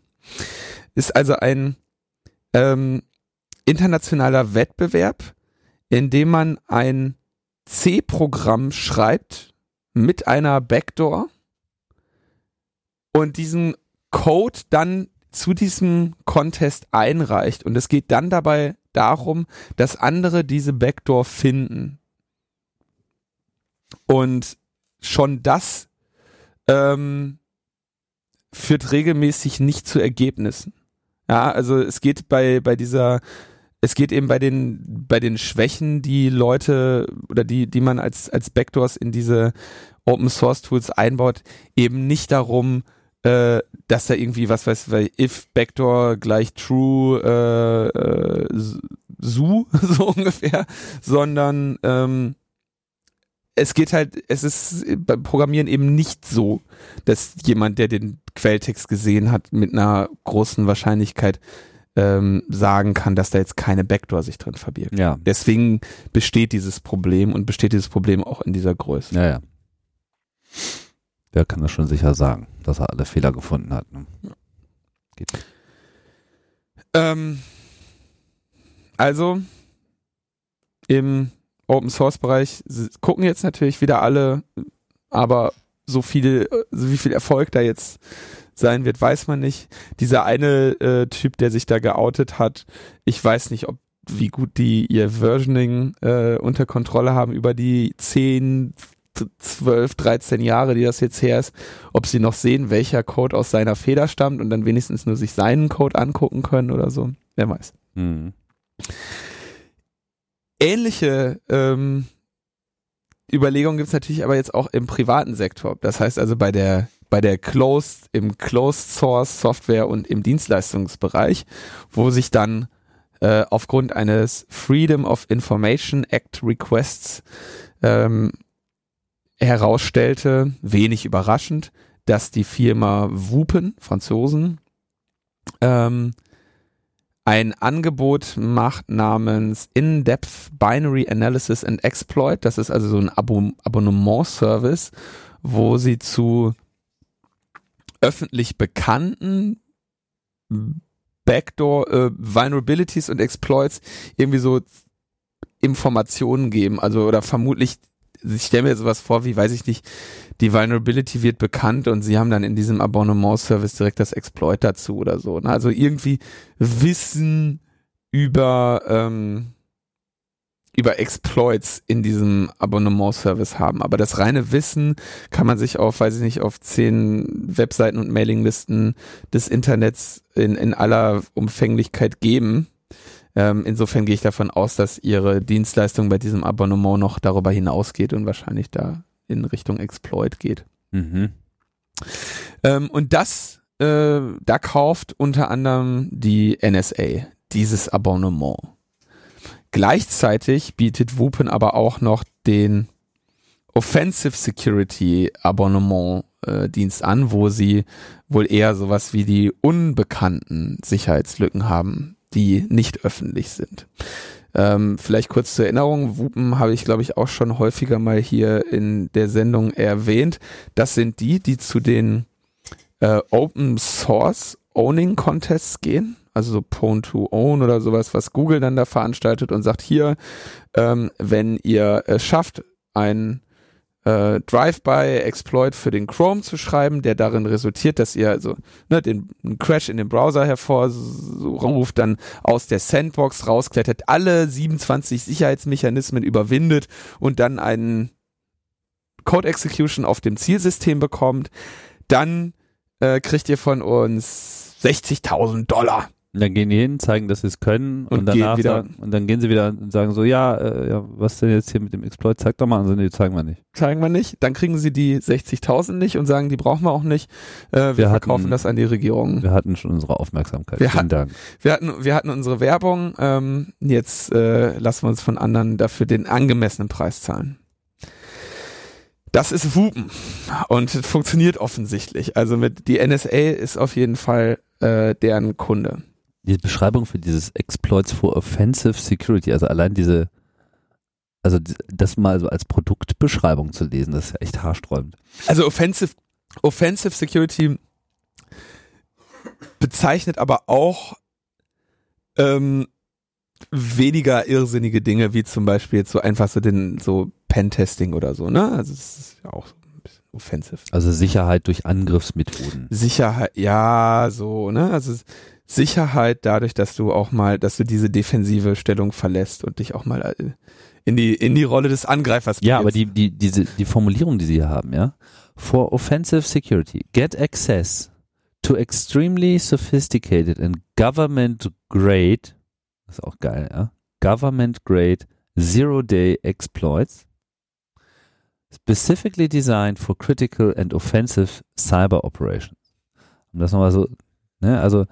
ist also ein ähm, internationaler Wettbewerb, in dem man ein C-Programm schreibt mit einer Backdoor und diesen Code dann zu diesem Contest einreicht. Und es geht dann dabei darum, dass andere diese Backdoor finden. Und schon das ähm, führt regelmäßig nicht zu Ergebnissen. Ja, also es geht bei, bei dieser, es geht eben bei den, bei den Schwächen, die Leute oder die, die man als, als Backdoors in diese Open Source Tools einbaut, eben nicht darum, äh, dass da irgendwie, was weiß ich, if Backdoor gleich true, äh, äh, su, so ungefähr, sondern ähm, es geht halt, es ist beim Programmieren eben nicht so, dass jemand, der den Quelltext gesehen hat, mit einer großen Wahrscheinlichkeit ähm, sagen kann, dass da jetzt keine Backdoor sich drin verbirgt. ja. Deswegen besteht dieses Problem und besteht dieses Problem auch in dieser Größe. Ja, ja. Wer kann das schon sicher sagen, dass er alle Fehler gefunden hat? Ne? Geht. Ähm, also im Open Source Bereich gucken jetzt natürlich wieder alle, aber so viel, wie viel Erfolg da jetzt sein wird, weiß man nicht. Dieser eine äh, Typ, der sich da geoutet hat, ich weiß nicht, ob wie gut die ihr Versioning äh, unter Kontrolle haben über die 10, 12, 13 Jahre, die das jetzt her ist, ob sie noch sehen, welcher Code aus seiner Feder stammt und dann wenigstens nur sich seinen Code angucken können oder so. Wer weiß. Mhm. Ähnliche ähm, Überlegungen gibt es natürlich aber jetzt auch im privaten Sektor. Das heißt also bei der bei der Closed, im Closed Source Software und im Dienstleistungsbereich, wo sich dann äh, aufgrund eines Freedom of Information Act Requests ähm, herausstellte, wenig überraschend, dass die Firma Wupen, Franzosen, ähm, ein Angebot macht namens In-Depth Binary Analysis and Exploit. Das ist also so ein Abo Abonnement-Service, wo sie zu öffentlich bekannten Backdoor äh, Vulnerabilities und Exploits irgendwie so Informationen geben. Also oder vermutlich, ich stelle mir sowas vor, wie weiß ich nicht, die Vulnerability wird bekannt und sie haben dann in diesem Abonnement-Service direkt das Exploit dazu oder so. Ne? Also irgendwie Wissen über ähm, über Exploits in diesem Abonnement-Service haben. Aber das reine Wissen kann man sich auf, weiß ich nicht, auf zehn Webseiten und Mailinglisten des Internets in, in aller Umfänglichkeit geben. Ähm, insofern gehe ich davon aus, dass ihre Dienstleistung bei diesem Abonnement noch darüber hinausgeht und wahrscheinlich da in Richtung Exploit geht. Mhm. Ähm, und das, äh, da kauft unter anderem die NSA dieses Abonnement. Gleichzeitig bietet Wupen aber auch noch den Offensive Security Abonnement äh, Dienst an, wo sie wohl eher sowas wie die unbekannten Sicherheitslücken haben, die nicht öffentlich sind. Ähm, vielleicht kurz zur Erinnerung, Wupen habe ich, glaube ich, auch schon häufiger mal hier in der Sendung erwähnt. Das sind die, die zu den äh, Open Source Owning Contests gehen. Also so Prone to Own oder sowas, was Google dann da veranstaltet und sagt, hier, ähm, wenn ihr es schafft, ein äh, Drive-by-Exploit für den Chrome zu schreiben, der darin resultiert, dass ihr also ne, den Crash in den Browser hervorruft, dann aus der Sandbox rausklettert, alle 27 Sicherheitsmechanismen überwindet und dann einen Code Execution auf dem Zielsystem bekommt, dann äh, kriegt ihr von uns 60.000 Dollar. Und dann gehen die hin, zeigen, dass sie es können und, Und danach sagen, und dann gehen sie wieder und sagen so, ja, äh, ja, was denn jetzt hier mit dem Exploit? Zeig doch mal. Und so, nee, zeigen wir nicht. Zeigen wir nicht. Dann kriegen sie die 60.000 nicht und sagen, die brauchen wir auch nicht. Äh, wir Wir verkaufen hatten- das an die Regierung. Wir hatten schon unsere Aufmerksamkeit. Wir Vielen hatten- Dank. Wir hatten, wir hatten unsere Werbung. Ähm, jetzt äh, lassen wir uns von anderen dafür den angemessenen Preis zahlen. Das ist Wupen und funktioniert offensichtlich. Also mit die NSA ist auf jeden Fall äh, deren Kunde. Die Beschreibung für dieses Exploits for Offensive Security, also allein diese, also das mal so als Produktbeschreibung zu lesen, das ist ja echt haarsträubend. Also Offensive, Offensive Security bezeichnet aber auch ähm, weniger irrsinnige Dinge, wie zum Beispiel jetzt so einfach so den so Pentesting oder so, ne? Also es ist ja auch so ein bisschen offensive. Also Sicherheit durch Angriffsmethoden. Sicherheit, ja, so, ne? Also Sicherheit dadurch, dass du auch mal, dass du diese defensive Stellung verlässt und dich auch mal äh, in die in die Rolle des Angreifers Ja, aber die, die, diese, die Formulierung, die sie hier haben, ja. For offensive security, get access to extremely sophisticated and government grade, das ist auch geil, ja. Government grade zero day exploits specifically designed for critical and offensive cyber operations. Um das nochmal so, ne, also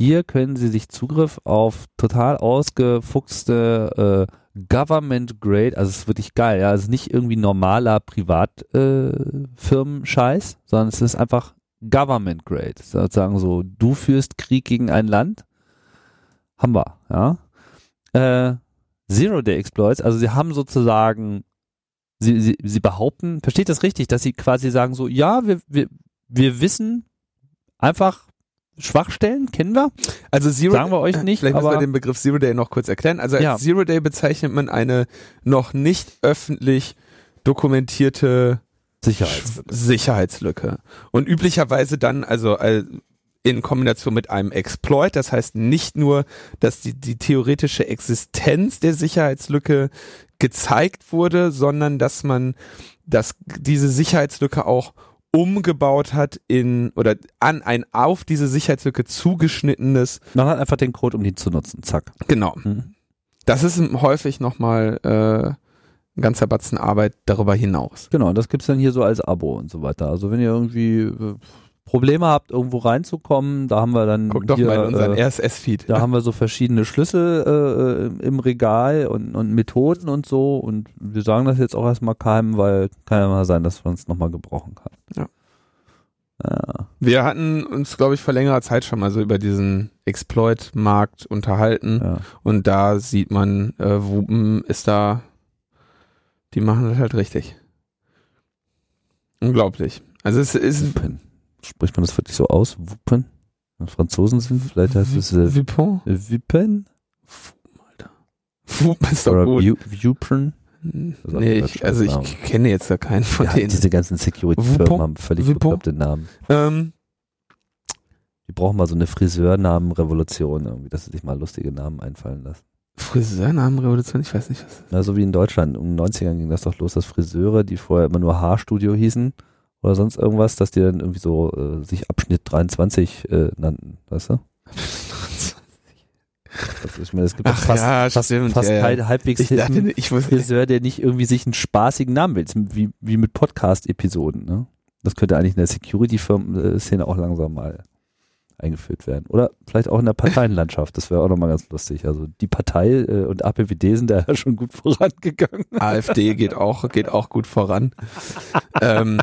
hier können Sie sich Zugriff auf total ausgefuchste äh, Government Grade, also es ist wirklich geil, ja, es ist nicht irgendwie normaler Privatfirmenscheiß, äh, sondern es ist einfach Government Grade, sozusagen so, du führst Krieg gegen ein Land, haben wir, ja. Äh, Zero Day Exploits, also sie haben sozusagen, sie, sie, sie behaupten, versteht das richtig, dass sie quasi sagen so, ja, wir, wir, wir wissen einfach Schwachstellen, kennen wir, Also Zero sagen wir euch nicht, Vielleicht müssen wir aber den Begriff Zero Day noch kurz erklären. Also als Ja. Zero Day bezeichnet man eine noch nicht öffentlich dokumentierte Sicherheitslücke. Sicherheitslücke. Und üblicherweise dann also äh, in Kombination mit einem Exploit, das heißt nicht nur, dass die, die theoretische Existenz der Sicherheitslücke gezeigt wurde, sondern dass man dass diese Sicherheitslücke auch umgebaut hat in oder an ein auf diese Sicherheitslücke zugeschnittenes Man hat einfach den Code, um die zu nutzen. Zack. Genau. Mhm. Das ist häufig nochmal äh, ein ganzer Batzen Arbeit darüber hinaus. Genau, das gibt's dann hier so als Abo und so weiter. Also wenn ihr irgendwie äh, Probleme habt, irgendwo reinzukommen, da haben wir dann Guck doch hier, mal in unseren äh, RSS-Feed. da haben wir so verschiedene Schlüssel äh, im Regal und, und Methoden und so und wir sagen das jetzt auch erstmal keinem, weil kann ja mal sein, dass man es nochmal gebrauchen kann. Ja. Ja. Wir hatten uns, glaube ich, vor längerer Zeit schon mal so über diesen Exploit-Markt unterhalten ja. und da sieht man, äh, Wupen ist da, die machen das halt richtig. Unglaublich. Also es ist Wuppen. Spricht man das wirklich so aus? Wuppen? Franzosen sind, vielleicht heißt es äh, Vipon? Wippen Wupen ist doch oder gut. Auch Nee, ich, also ich kenne jetzt da keinen von Ja, denen. diese ganzen Security-Firmen haben völlig bekloppte Namen. Ähm, Die brauchen mal so eine Friseurnamenrevolution irgendwie, dass sie sich mal lustige Namen einfallen lassen. Friseurnamenrevolution, ich weiß nicht was. Na, so wie in Deutschland. Um den 90ern ging das doch los, dass Friseure, die vorher immer nur Haarstudio hießen oder sonst irgendwas, dass die dann irgendwie so äh, sich Abschnitt 23 äh, nannten, weißt du? Also ich meine, es gibt Ach fast, ja, fast, stimmt, fast ja, ja. halbwegs Ich dachte, ich wusste, Friseur, der nicht irgendwie sich einen spaßigen Namen will, wie, wie mit Podcast-Episoden. Ne? Das könnte eigentlich in der Security-Szene auch langsam mal eingeführt werden. Oder vielleicht auch in der Parteienlandschaft. Das wäre auch nochmal ganz lustig. Also die Partei äh, und APWD sind da ja schon gut vorangegangen. AfD geht auch, geht auch gut voran. ähm,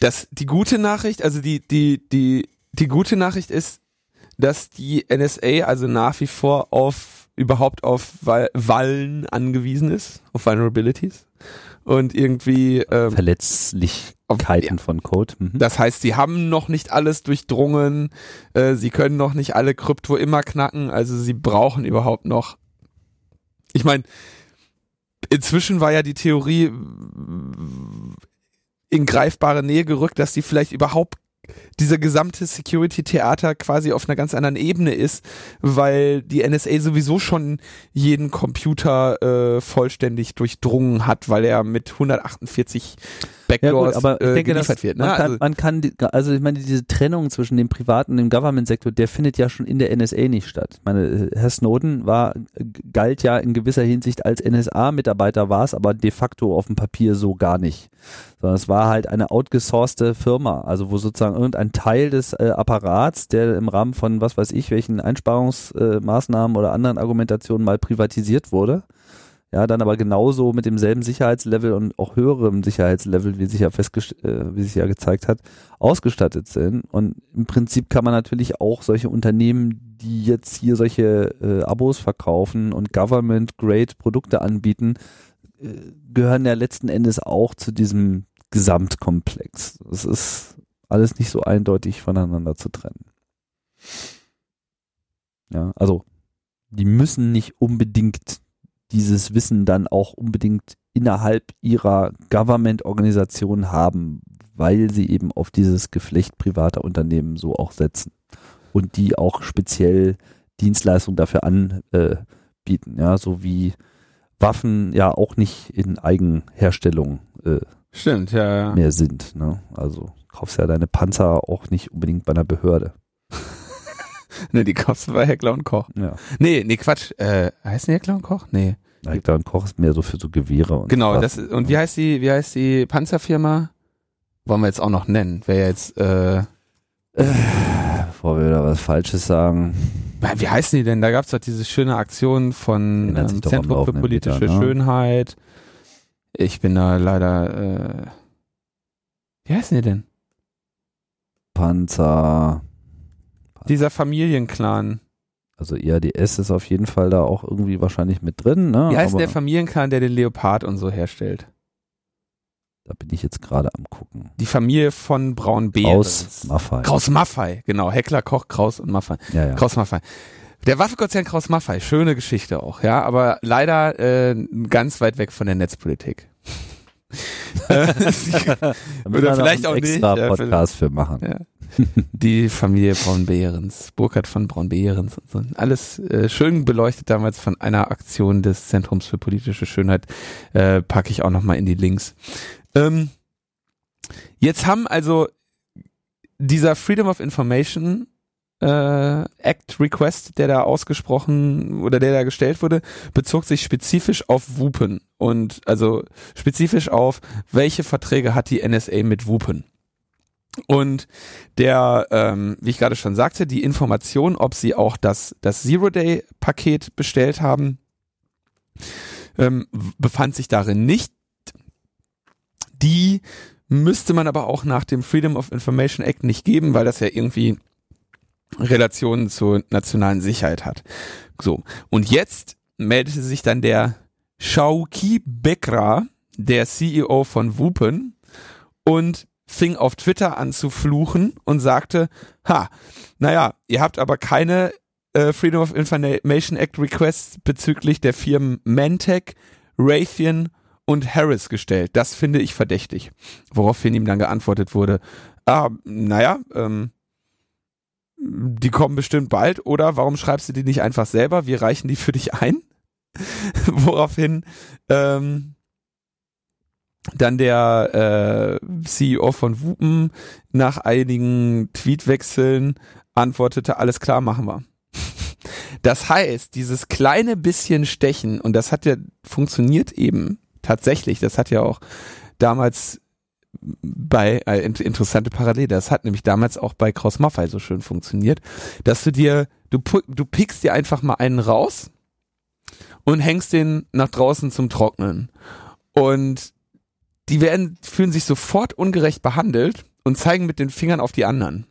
das, die gute Nachricht, also die, die, die, die gute Nachricht ist, dass die NSA also nach wie vor auf überhaupt auf Wallen angewiesen ist, auf Vulnerabilities und irgendwie ähm, Verletzlichkeiten ja. von Code. Mhm. Das heißt, sie haben noch nicht alles durchdrungen, äh, sie können noch nicht alle Krypto immer knacken, also sie brauchen überhaupt noch. Ich meine, inzwischen war ja die Theorie in greifbare Nähe gerückt, dass sie vielleicht überhaupt dieser gesamte Security-Theater quasi auf einer ganz anderen Ebene ist, weil die NSA sowieso schon jeden Computer äh, vollständig durchdrungen hat, weil er mit 148 Backdoors ja, gut, aber ich äh, denke, geliefert dass wird. Ne? Man kann, Also, man kann die, also ich meine, diese Trennung zwischen dem privaten und dem Government-Sektor, der findet ja schon in der NSA nicht statt. Ich meine, Herr Snowden war, galt ja in gewisser Hinsicht als NSA-Mitarbeiter, war es aber de facto auf dem Papier so gar nicht. Sondern es war halt eine outgesourcete Firma, also wo sozusagen irgendein Teil des äh, Apparats, der im Rahmen von was weiß ich, welchen Einsparungsmaßnahmen äh, oder anderen Argumentationen mal privatisiert wurde ja, dann aber genauso mit demselben Sicherheitslevel und auch höherem Sicherheitslevel, wie sich ja festgestellt, äh, wie sich ja gezeigt hat, ausgestattet sind. Und im Prinzip kann man natürlich auch solche Unternehmen, die jetzt hier solche äh, Abos verkaufen und Government-Grade Produkte anbieten, äh, gehören ja letzten Endes auch zu diesem Gesamtkomplex. Es ist alles nicht so eindeutig voneinander zu trennen. Ja, also die müssen nicht unbedingt dieses Wissen dann auch unbedingt innerhalb ihrer Government-Organisation haben, weil sie eben auf dieses Geflecht privater Unternehmen so auch setzen und die auch speziell Dienstleistungen dafür anbieten, ja, so wie Waffen ja auch nicht in Eigenherstellung äh, Stimmt, ja, ja. mehr sind. Ne? Also kaufst ja deine Panzer auch nicht unbedingt bei einer Behörde. Ne, die du bei Heckler und Koch. Ja. Nee, nee, Quatsch. Äh, heißen die Heckler und Koch? Nee. Heckler und Koch ist mehr so für so Gewehre und Genau, das und wie heißt die, wie heißt die Panzerfirma? Wollen wir jetzt auch noch nennen. Wer jetzt, äh, Bevor wir da was Falsches sagen. wie heißen die denn? Da gab's doch diese schöne Aktion von ähm, Zentrum für politische Meter, ne? Schönheit. Ich bin da leider, äh, wie heißen die denn? Panzer. Dieser Familienclan. Also IADS ist auf jeden Fall da auch irgendwie wahrscheinlich mit drin. Ne? Wie heißt Aber der Familienclan, der den Leopard und so herstellt? Da bin ich jetzt gerade am gucken. Die Familie von Braun Kraus Maffei. Kraus Maffei, genau. Heckler, Koch, Kraus und Maffei. Ja, ja. Kraus Maffei. Der Waffenkonzern Kraus Maffei, schöne Geschichte auch, ja, aber leider äh, ganz weit weg von der Netzpolitik. Äh, noch vielleicht auch nicht, extra ja, Podcast für machen. Ja. Die Familie Braun-Behrens, Burkhard von Braun-Behrens und so. Alles äh, schön beleuchtet damals von einer Aktion des Zentrums für politische Schönheit. Äh, packe ich auch nochmal in die Links. Ähm, jetzt haben also dieser Freedom of Information äh, Act Request, der da ausgesprochen oder der da gestellt wurde, bezog sich spezifisch auf Wupen und also spezifisch auf, welche Verträge hat die NSA mit Wupen. Und der, ähm, wie ich gerade schon sagte, die Information, ob sie auch das, das Zero-Day-Paket bestellt haben, ähm, befand sich darin nicht. Die müsste man aber auch nach dem Freedom of Information Act nicht geben, weil das ja irgendwie Relationen zur nationalen Sicherheit hat. So. Und jetzt meldete sich dann der Shauki Bekra, der CEO von Wupen, und fing auf Twitter an zu fluchen und sagte, ha, naja, ihr habt aber keine äh, Freedom of Information Act Requests bezüglich der Firmen Mantech, Raytheon und Harris gestellt. Das finde ich verdächtig. Woraufhin ihm dann geantwortet wurde, ah, naja, ähm, die kommen bestimmt bald oder warum schreibst du die nicht einfach selber? Wir reichen die für dich ein. Woraufhin ähm, dann der äh, CEO von Wupen nach einigen Tweetwechseln antwortete, alles klar, machen wir. Das heißt, dieses kleine bisschen Stechen, und das hat ja funktioniert eben tatsächlich, das hat ja auch damals bei, äh, int- interessante Parallele, das hat nämlich damals auch bei Kraus Maffei so schön funktioniert, dass du dir, du, du pickst dir einfach mal einen raus und hängst den nach draußen zum Trocknen. Und die werden, fühlen sich sofort ungerecht behandelt und zeigen mit den Fingern auf die anderen.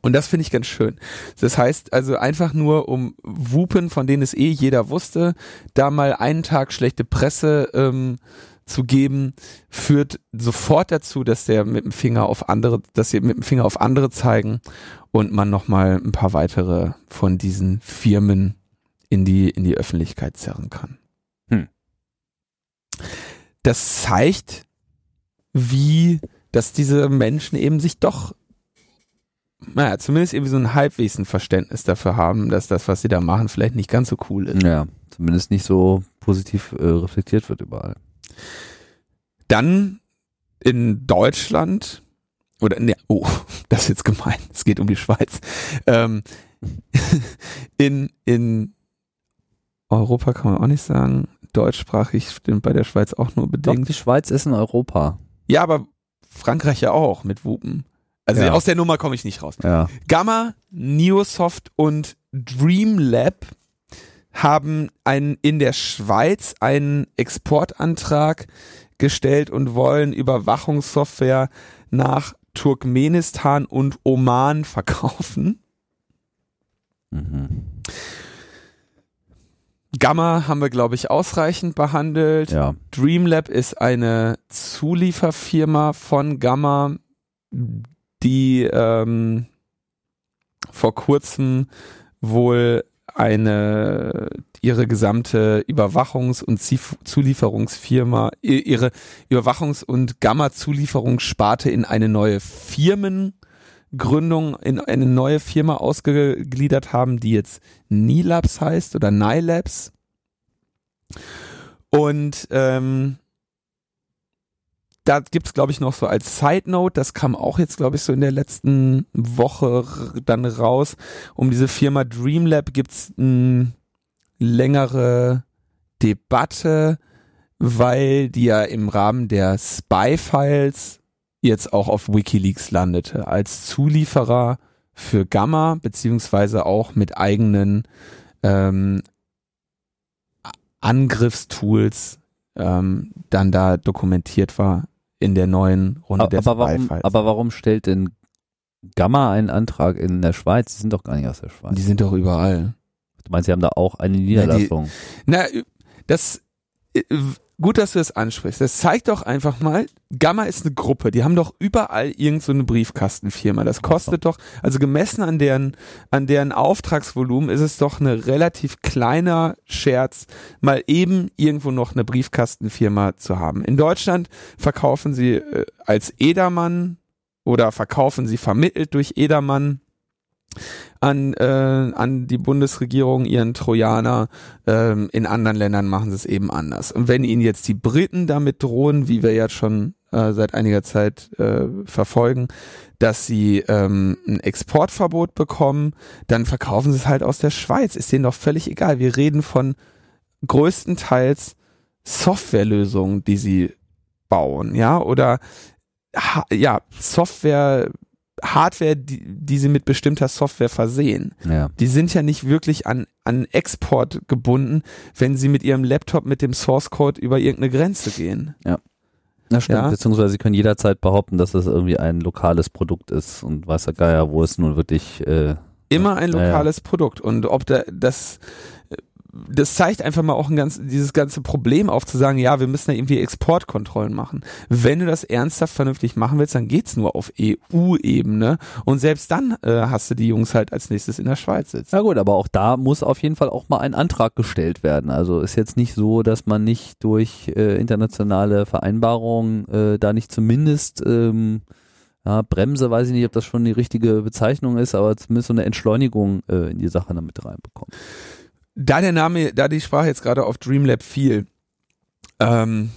Und das finde ich ganz schön. Das heißt also einfach nur um Wupen, von denen es eh jeder wusste, da mal einen Tag schlechte Presse ähm, zu geben, führt sofort dazu, dass der mit dem Finger auf andere, dass sie mit dem Finger auf andere zeigen und man nochmal ein paar weitere von diesen Firmen in die, in die Öffentlichkeit zerren kann. Hm. Das zeigt, wie, dass diese Menschen eben sich doch naja, zumindest irgendwie so ein halbwegs Verständnis dafür haben, dass das, was sie da machen, vielleicht nicht ganz so cool ist. Ja, zumindest nicht so positiv äh, reflektiert wird überall. Dann in Deutschland, oder, ne, oh, das ist jetzt gemein, es geht um die Schweiz. Ähm, in, in Europa kann man auch nicht sagen, deutschsprachig stimmt bei der Schweiz auch nur bedingt. Doch, die Schweiz ist in Europa. Ja, aber Frankreich ja auch mit Wupen. Also ja. aus der Nummer komme ich nicht raus. Ja. Gamma, Neosoft und Dreamlab haben einen, in der Schweiz einen Exportantrag gestellt und wollen Überwachungssoftware nach Turkmenistan und Oman verkaufen. Mhm. Gamma haben wir, glaube ich, ausreichend behandelt. Ja. Dreamlab ist eine Zulieferfirma von Gamma, die ähm, vor kurzem wohl eine ihre gesamte Überwachungs- und Zulieferungsfirma, ihre Überwachungs- und Gamma-Zulieferungssparte in eine neue Firmengründung, in eine neue Firma ausgegliedert haben, die jetzt Nilabs heißt oder Nilabs. Und ähm, da gibt's glaube ich noch so als Side Note, das kam auch jetzt glaube ich so in der letzten Woche dann raus. Um diese Firma Dreamlab gibt's eine längere Debatte, weil die ja im Rahmen der Spy Files jetzt auch auf WikiLeaks landete als Zulieferer für Gamma beziehungsweise auch mit eigenen ähm, Angriffstools ähm, dann da dokumentiert war in der neuen Runde aber, des aber warum, aber warum stellt denn Gamma einen Antrag in der Schweiz? Die sind doch gar nicht aus der Schweiz. Die sind doch überall. Du meinst, sie haben da auch eine Niederlassung? Na, die, na das äh, gut, dass du das ansprichst. Das zeigt doch einfach mal, Gamma ist eine Gruppe. Die haben doch überall irgend so eine Briefkastenfirma. Das kostet doch, also gemessen an deren, an deren Auftragsvolumen ist es doch eine relativ kleiner Scherz, mal eben irgendwo noch eine Briefkastenfirma zu haben. In Deutschland verkaufen sie äh, als Edermann oder verkaufen sie vermittelt durch Edermann an, äh, an die Bundesregierung ihren Trojaner. Ähm, in anderen Ländern machen sie es eben anders. Und wenn ihnen jetzt die Briten damit drohen, wie wir jetzt schon äh, seit einiger Zeit äh, verfolgen, dass sie ähm, ein Exportverbot bekommen, dann verkaufen sie es halt aus der Schweiz. Ist denen doch völlig egal. Wir reden von größtenteils Softwarelösungen, die sie bauen, ja, oder ja, Software Hardware, die, die sie mit bestimmter Software versehen. Ja. Die sind ja nicht wirklich an, an Export gebunden, wenn sie mit ihrem Laptop mit dem Source Code über irgendeine Grenze gehen. Ja. Das stimmt, ja. beziehungsweise sie können jederzeit behaupten, dass es irgendwie ein lokales Produkt ist und weiß der Geier, wo es nun wirklich äh, immer ein lokales ja, ja. Produkt und ob da das das zeigt einfach mal auch ein ganz, dieses ganze Problem auf, zu sagen, ja, wir müssen da irgendwie Exportkontrollen machen. Wenn du das ernsthaft vernünftig machen willst, dann geht's nur auf EU-Ebene und selbst dann äh, hast du die Jungs halt als nächstes in der Schweiz sitzen. Na gut, aber auch da muss auf jeden Fall auch mal ein Antrag gestellt werden. Also ist jetzt nicht so, dass man nicht durch äh, internationale Vereinbarungen äh, da nicht zumindest ähm, ja, Bremse, weiß ich nicht, ob das schon die richtige Bezeichnung ist, aber zumindest so eine Entschleunigung äh, in die Sache damit reinbekommt da der Name, da die Sprache jetzt gerade auf Dreamlab fiel, ähm,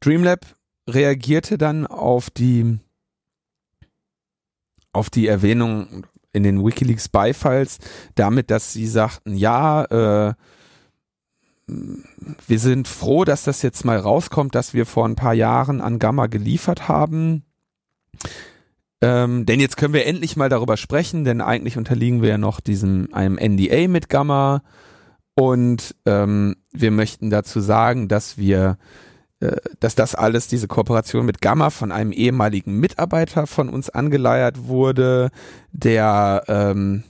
Dreamlab reagierte dann auf die auf die Erwähnung in den WikiLeaks Beifiles damit, dass sie sagten, ja, äh, wir sind froh, dass das jetzt mal rauskommt, dass wir vor ein paar Jahren an Gamma geliefert haben. Ähm, denn jetzt können wir endlich mal darüber sprechen, denn eigentlich unterliegen wir ja noch diesem einem NDA mit Gamma und ähm, wir möchten dazu sagen, dass wir äh, dass das alles, diese Kooperation mit Gamma von einem ehemaligen Mitarbeiter von uns angeleiert wurde, der ähm,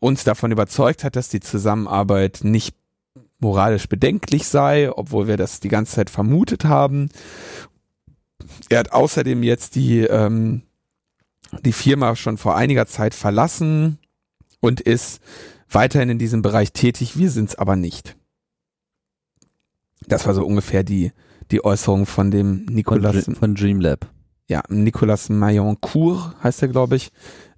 uns davon überzeugt hat, dass die Zusammenarbeit nicht moralisch bedenklich sei, obwohl wir das die ganze Zeit vermutet haben. Er hat außerdem jetzt die, ähm, die Firma schon vor einiger Zeit verlassen und ist weiterhin in diesem Bereich tätig. Wir sind es aber nicht. Das war so ungefähr die, die Äußerung von dem Nicolas. Von, von Dreamlab. Ja, Nicolas Mayon-Cour heißt er, glaube ich,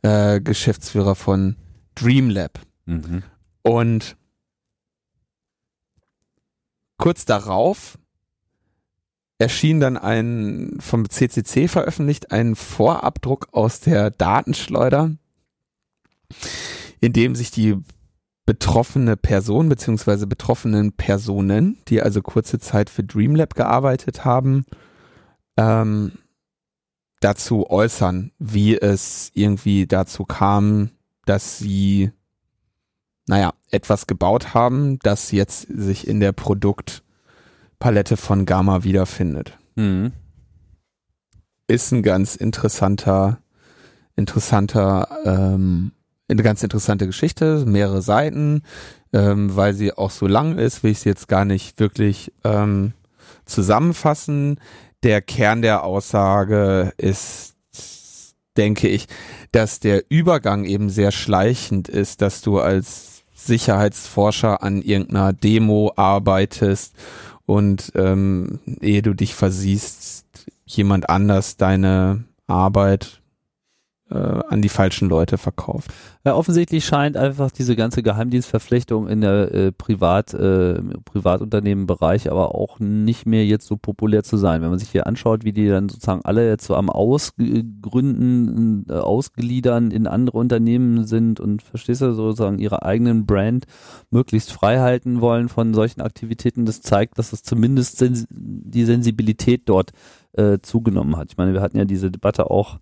äh, Geschäftsführer von Dreamlab. Mhm. Und kurz darauf erschien dann ein vom CCC veröffentlicht ein Vorabdruck aus der Datenschleuder, in dem sich die betroffene Person beziehungsweise betroffenen Personen, die also kurze Zeit für Dreamlab gearbeitet haben, ähm, dazu äußern, wie es irgendwie dazu kam, dass sie, naja, etwas gebaut haben, das jetzt sich in der Produktpalette von Gamma wiederfindet. Mhm. Ist ein ganz interessanter, interessanter ähm, eine ganz interessante Geschichte, mehrere Seiten, ähm, weil sie auch so lang ist, will ich sie jetzt gar nicht wirklich ähm, zusammenfassen. Der Kern der Aussage ist, denke ich, dass der Übergang eben sehr schleichend ist, dass du als Sicherheitsforscher an irgendeiner Demo arbeitest und ähm, ehe du dich versiehst, jemand anders deine Arbeit äh, an die falschen Leute verkauft. Ja, offensichtlich scheint einfach diese ganze Geheimdienstverflechtung in der äh, Privat, äh, Privatunternehmenbereich aber auch nicht mehr jetzt so populär zu sein. Wenn man sich hier anschaut, wie die dann sozusagen alle jetzt so am Ausgründen, äh, Ausgliedern in andere Unternehmen sind und verstehst du, sozusagen ihre eigenen Brand möglichst frei halten wollen von solchen Aktivitäten, das zeigt, dass es zumindest sens die Sensibilität dort äh, zugenommen hat. Ich meine, wir hatten ja diese Debatte auch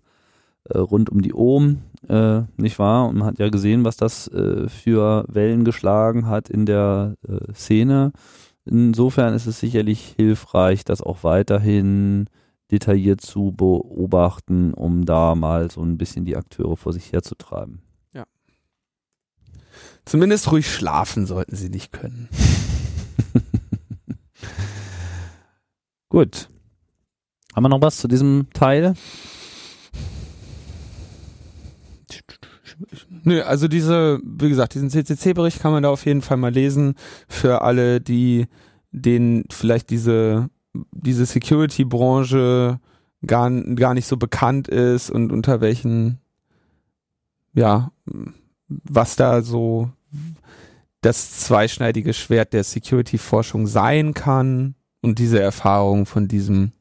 äh, rund um die Ohm, äh, nicht wahr? Und man hat ja gesehen, was das äh, für Wellen geschlagen hat in der äh, Szene. Insofern ist es sicherlich hilfreich, das auch weiterhin detailliert zu beobachten, um da mal so ein bisschen die Akteure vor sich herzutreiben. Ja. Zumindest ruhig schlafen sollten sie nicht können. Gut. Haben wir noch was zu diesem Teil? Nö, also diese, wie gesagt, diesen CCC-Bericht kann man da auf jeden Fall mal lesen für alle, die denen vielleicht diese diese Security-Branche gar, gar nicht so bekannt ist und unter welchen, ja, was da so das zweischneidige Schwert der Security-Forschung sein kann und diese Erfahrung von diesem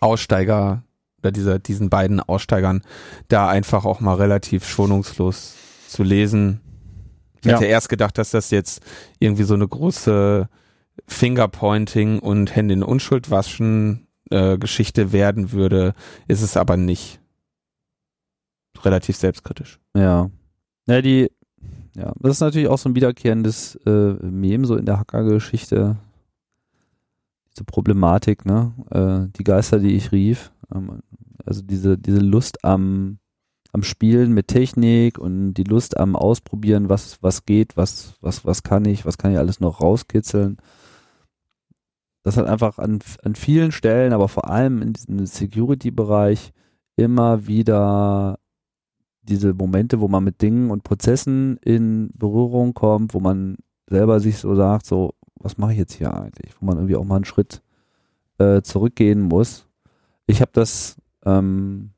Aussteiger oder dieser, diesen beiden Aussteigern da einfach auch mal relativ schonungslos zu lesen. Ich ja. hätte erst gedacht, dass das jetzt irgendwie so eine große Fingerpointing und Hände in Unschuld waschen äh, Geschichte werden würde, ist es aber nicht. Relativ selbstkritisch. Ja. Ja, die, ja, das ist natürlich auch so ein wiederkehrendes äh, Mem so in der Hacker-Geschichte. Diese Problematik, ne? Äh, die Geister, die ich rief. Ähm, also diese, diese Lust am, am Spielen mit Technik und die Lust am Ausprobieren, was, was geht, was, was, was kann ich, was kann ich alles noch rauskitzeln. Das hat einfach an, an vielen Stellen, aber vor allem in diesem Security-Bereich immer wieder diese Momente, wo man mit Dingen und Prozessen in Berührung kommt, wo man selber sich so sagt, so, was mache ich jetzt hier eigentlich? Wo man irgendwie auch mal einen Schritt äh, zurückgehen muss. Ich habe das ähm,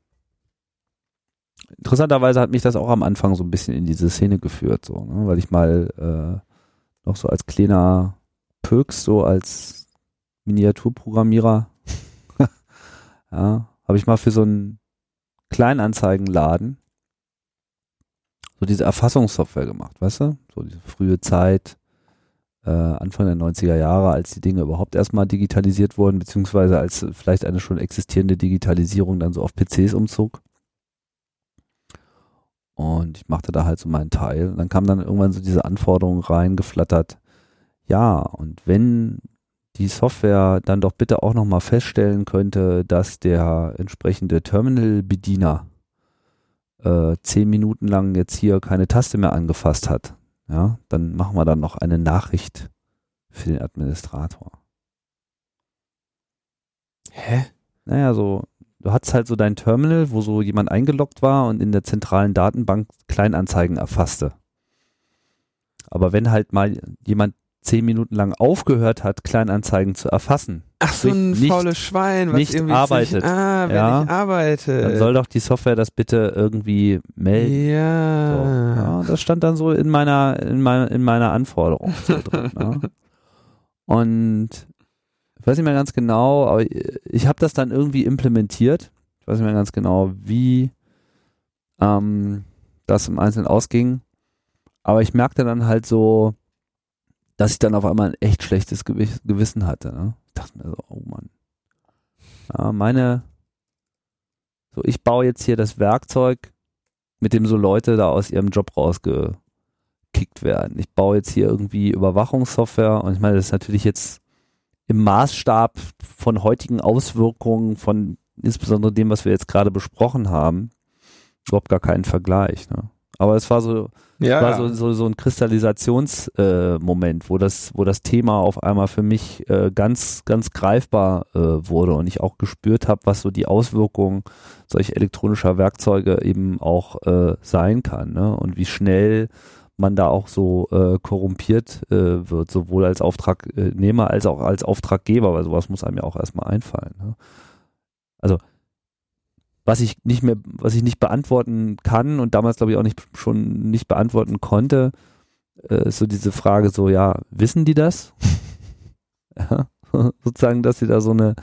interessanterweise hat mich das auch am Anfang so ein bisschen in diese Szene geführt, so, ne? weil ich mal äh, noch so als kleiner Pöks, so als Miniaturprogrammierer, ja, habe ich mal für so einen Kleinanzeigenladen so diese Erfassungssoftware gemacht, weißt du? So diese frühe Zeit, äh, Anfang der 90er Jahre, als die Dinge überhaupt erstmal digitalisiert wurden, beziehungsweise als vielleicht eine schon existierende Digitalisierung dann so auf PCs umzog. Und ich machte da halt so meinen Teil. Und dann kam dann irgendwann so diese Anforderung reingeflattert. Ja, und wenn die Software dann doch bitte auch nochmal feststellen könnte, dass der entsprechende Terminal-Bediener äh, zehn Minuten lang jetzt hier keine Taste mehr angefasst hat, ja, dann machen wir dann noch eine Nachricht für den Administrator. Hä? Naja, so, du hattest halt so dein Terminal, wo so jemand eingeloggt war und in der zentralen Datenbank Kleinanzeigen erfasste. Aber wenn halt mal jemand zehn Minuten lang aufgehört hat, Kleinanzeigen zu erfassen, Ach, so ein Nicht- faules Schwein, was nicht irgendwie arbeitet. Sich, ah, wer Ja. nicht arbeitet. dann soll doch die Software das bitte irgendwie melden. So, ja. ja, das stand dann so in meiner, in meiner, in meiner Anforderung so drin. Ne? Und ich weiß nicht mehr ganz genau, aber ich habe das dann irgendwie implementiert. Ich weiß nicht mehr ganz genau, wie ähm, das im Einzelnen ausging. Aber ich merkte dann halt so, dass ich dann auf einmal ein echt schlechtes Gewi- Gewissen hatte. Ne? Dachte mir so, oh Mann. Ja, meine, so ich baue jetzt hier das Werkzeug, mit dem so Leute da aus ihrem Job rausgekickt werden. Ich baue jetzt hier irgendwie Überwachungssoftware und ich meine, das ist natürlich jetzt im Maßstab von heutigen Auswirkungen von insbesondere dem, was wir jetzt gerade besprochen haben, überhaupt gar keinen Vergleich. Ne? Aber es war so, ja, war so, so, so ein Kristallisationsmoment, äh, wo das, wo das Thema auf einmal für mich äh, ganz, ganz greifbar äh, wurde und ich auch gespürt habe, was so die Auswirkungen solch elektronischer Werkzeuge eben auch äh, sein kann, ne? Und wie schnell man da auch so äh, korrumpiert äh, wird, sowohl als Auftragnehmer als auch als Auftraggeber, weil sowas muss einem ja auch erstmal einfallen. Ne? Also was ich nicht mehr, was ich nicht beantworten kann und damals glaube ich auch nicht schon nicht beantworten konnte, äh, ist so diese Frage so, ja, wissen die das? ja, sozusagen, dass sie da so eine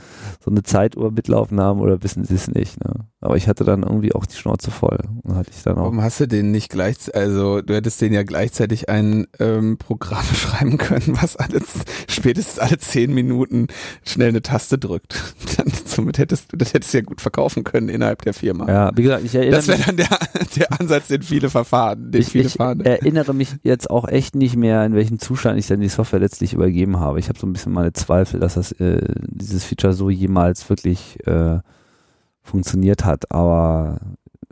so eine Zeituhr mitlaufen haben oder wissen sie es nicht. Ne? Aber ich hatte dann irgendwie auch die Schnauze voll. Und hatte ich dann auch. Warum hast du den nicht gleich, also du hättest den ja gleichzeitig ein ähm, Programm schreiben können, was alle, spätestens alle zehn Minuten schnell eine Taste drückt. Dann, somit hättest du, das hättest du ja gut verkaufen können innerhalb der Firma. Ja, wie gesagt, ich erinnere das wäre dann der, der Ansatz, den viele verfahren, den ich, viele ich fahren. erinnere mich jetzt auch echt nicht mehr, in welchem Zustand ich dann die Software letztlich übergeben habe. Ich habe so ein bisschen meine Zweifel, dass das äh, dieses Feature so jemals wirklich äh, funktioniert hat. Aber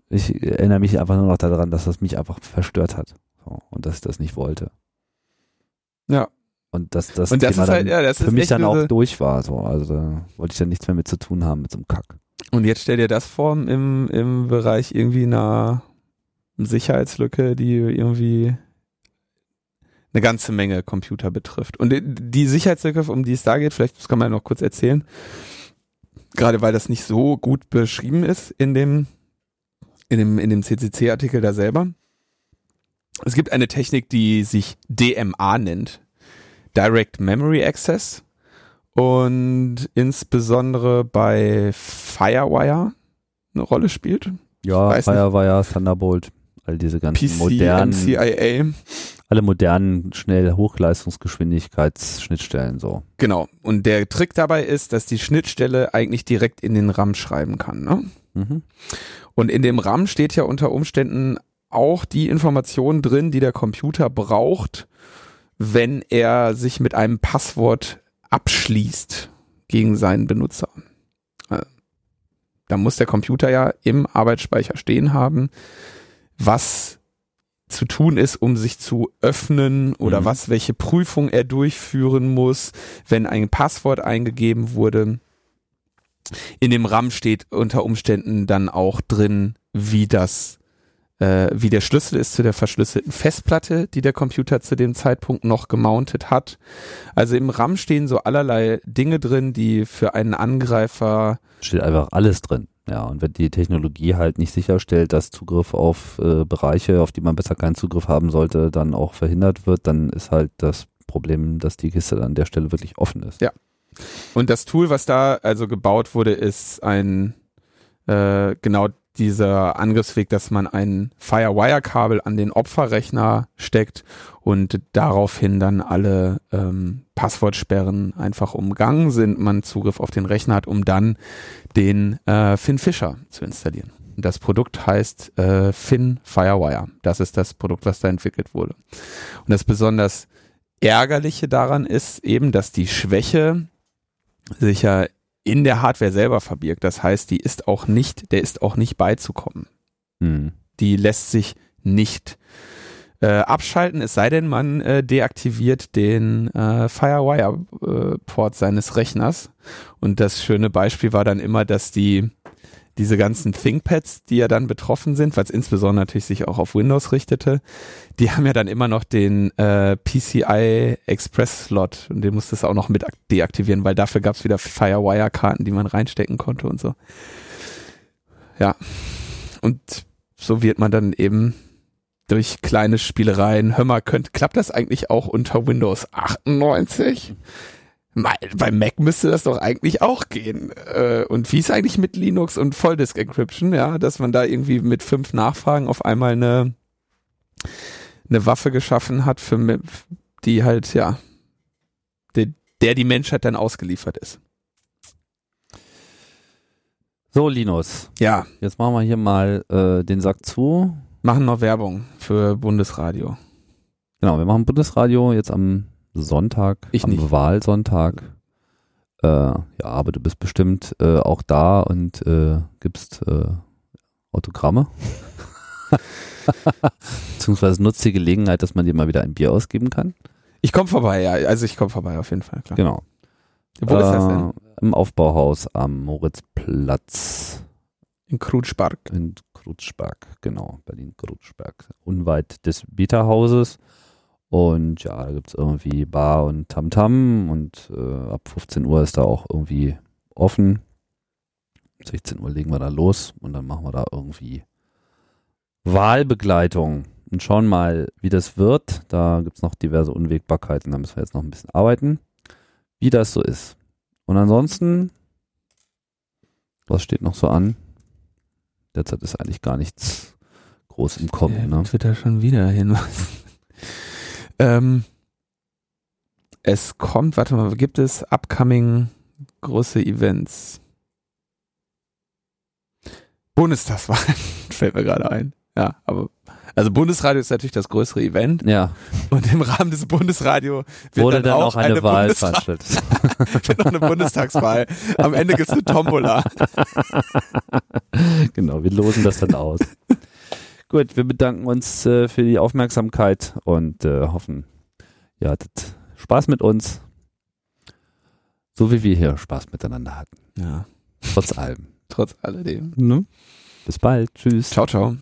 ich erinnere mich einfach nur noch daran, dass das mich einfach verstört hat so, und dass ich das nicht wollte. Ja. Und dass das, Und das Thema halt, ja, das für mich dann auch durch war. So. Also da wollte ich dann nichts mehr mit zu tun haben mit so einem Kack. Und jetzt stell dir das vor im, im Bereich irgendwie einer Sicherheitslücke, die irgendwie eine ganze Menge Computer betrifft. Und die- Sicherheitslücke, um die es da geht, vielleicht das kann man ja noch kurz erzählen, gerade weil das nicht so gut beschrieben ist in dem, in dem, in dem CCC-Artikel da selber. Es gibt eine Technik, die sich DMA nennt. Direct Memory Access und insbesondere bei Firewire eine Rolle spielt. Ja, Firewire, Thunderbolt, all diese ganzen PC, modernen, MCIA. Alle modernen, schnell Hochleistungsgeschwindigkeitsschnittstellen so. Genau. Und der Trick dabei ist, dass die Schnittstelle eigentlich direkt in den RAM schreiben kann. Ne? Mhm. Und in dem RAM steht ja unter Umständen auch die Information drin, die der Computer braucht, wenn er sich mit einem Passwort abschließt gegen seinen Benutzer. Äh, Da muss der Computer ja im Arbeitsspeicher stehen haben, was zu tun ist, um sich zu öffnen oder Mhm. was, welche Prüfung er durchführen muss, wenn ein Passwort eingegeben wurde. In dem RAM steht unter Umständen dann auch drin, wie das, äh, wie der Schlüssel ist zu der verschlüsselten Festplatte, die der Computer zu dem Zeitpunkt noch gemountet hat. Also im RAM stehen so allerlei Dinge drin, die für einen Angreifer Steht einfach alles drin. Ja, und wenn die Technologie halt nicht sicherstellt, dass Zugriff auf äh, Bereiche, auf die man besser keinen Zugriff haben sollte, dann auch verhindert wird, dann ist halt das Problem, dass die Kiste an der Stelle wirklich offen ist. Ja. Und das Tool, was da also gebaut wurde, ist ein äh, genau dieser Angriffsweg, dass man ein Firewire-Kabel an den Opferrechner steckt und daraufhin dann alle ähm, Passwortsperren einfach umgangen sind, man Zugriff auf den Rechner hat, um dann den äh, Finn Fisher zu installieren. Das Produkt heißt äh, Finn Firewire. Das ist das Produkt, was da entwickelt wurde. Und das besonders Ärgerliche daran ist eben, dass die Schwäche sich ja in der Hardware selber verbirgt. Das heißt, die ist auch nicht, der ist auch nicht beizukommen. Hm. Die lässt sich nicht äh, abschalten, es sei denn, man äh, deaktiviert den äh, Firewire-Port seines Rechners. Und das schöne Beispiel war dann immer, dass die diese ganzen ThinkPads, die ja dann betroffen sind, weil es insbesondere natürlich sich auch auf Windows richtete, die haben ja dann immer noch den äh, PCI Express Slot und den musste es auch noch mit deaktivieren, weil dafür gab es wieder Firewire-Karten, die man reinstecken konnte und so. Ja. Und so wird man dann eben durch kleine Spielereien, hör mal, könnt, klappt das eigentlich auch unter Windows 98? Bei Mac müsste das doch eigentlich auch gehen. Äh, und wie ist eigentlich mit Linux und Volldisk Encryption, ja, dass man da irgendwie mit fünf Nachfragen auf einmal eine, eine Waffe geschaffen hat, für, die halt, ja, der, der die Menschheit dann ausgeliefert ist. So, Linus. Ja. Jetzt machen wir hier mal äh, den Sack zu. Machen noch Werbung für Bundesradio. Genau, wir machen Bundesradio jetzt am Sonntag, ich am nicht. Wahlsonntag. Äh, ja, aber du bist bestimmt äh, auch da und äh, gibst äh, Autogramme. Beziehungsweise nutzt die Gelegenheit, dass man dir mal wieder ein Bier ausgeben kann. Ich komme vorbei, ja. Also ich komme vorbei auf jeden Fall, klar. Genau. Wo ist das denn? Äh, Im Aufbauhaus am Moritzplatz In Krutschbark. in Krutschberg, genau, Berlin-Krutschberg, unweit des Beta-Hauses. Und ja, da gibt's irgendwie Bar und Tamtam und äh, ab 15 Uhr ist da auch irgendwie offen. 16 Uhr legen wir da los und dann machen wir da irgendwie Wahlbegleitung und schauen mal, wie das wird. Da gibt's noch diverse Unwägbarkeiten, da müssen wir jetzt noch ein bisschen arbeiten, wie das so ist. Und ansonsten, was steht noch so an? Derzeit ist eigentlich gar nichts groß im Kommen. Ja, Ne? Twitter schon wieder hin. Ähm, es kommt, warte mal, gibt es upcoming große Events? Bundestagswahlen fällt mir gerade ein. Ja, aber also Bundesradio ist natürlich das größere Event Ja, und im Rahmen des Bundesradio wird wurde dann auch eine, Wahl Bundesra- veranstaltet. wird noch eine Bundestagswahl. Am Ende gibt es eine Tombola. genau, wir losen das dann aus. Gut, wir bedanken uns äh, für die Aufmerksamkeit und äh, hoffen, ihr hattet Spaß mit uns. So wie wir hier Spaß miteinander hatten. Ja, Trotz allem. trotz alledem. Ne? Bis bald. Tschüss. Ciao, ciao.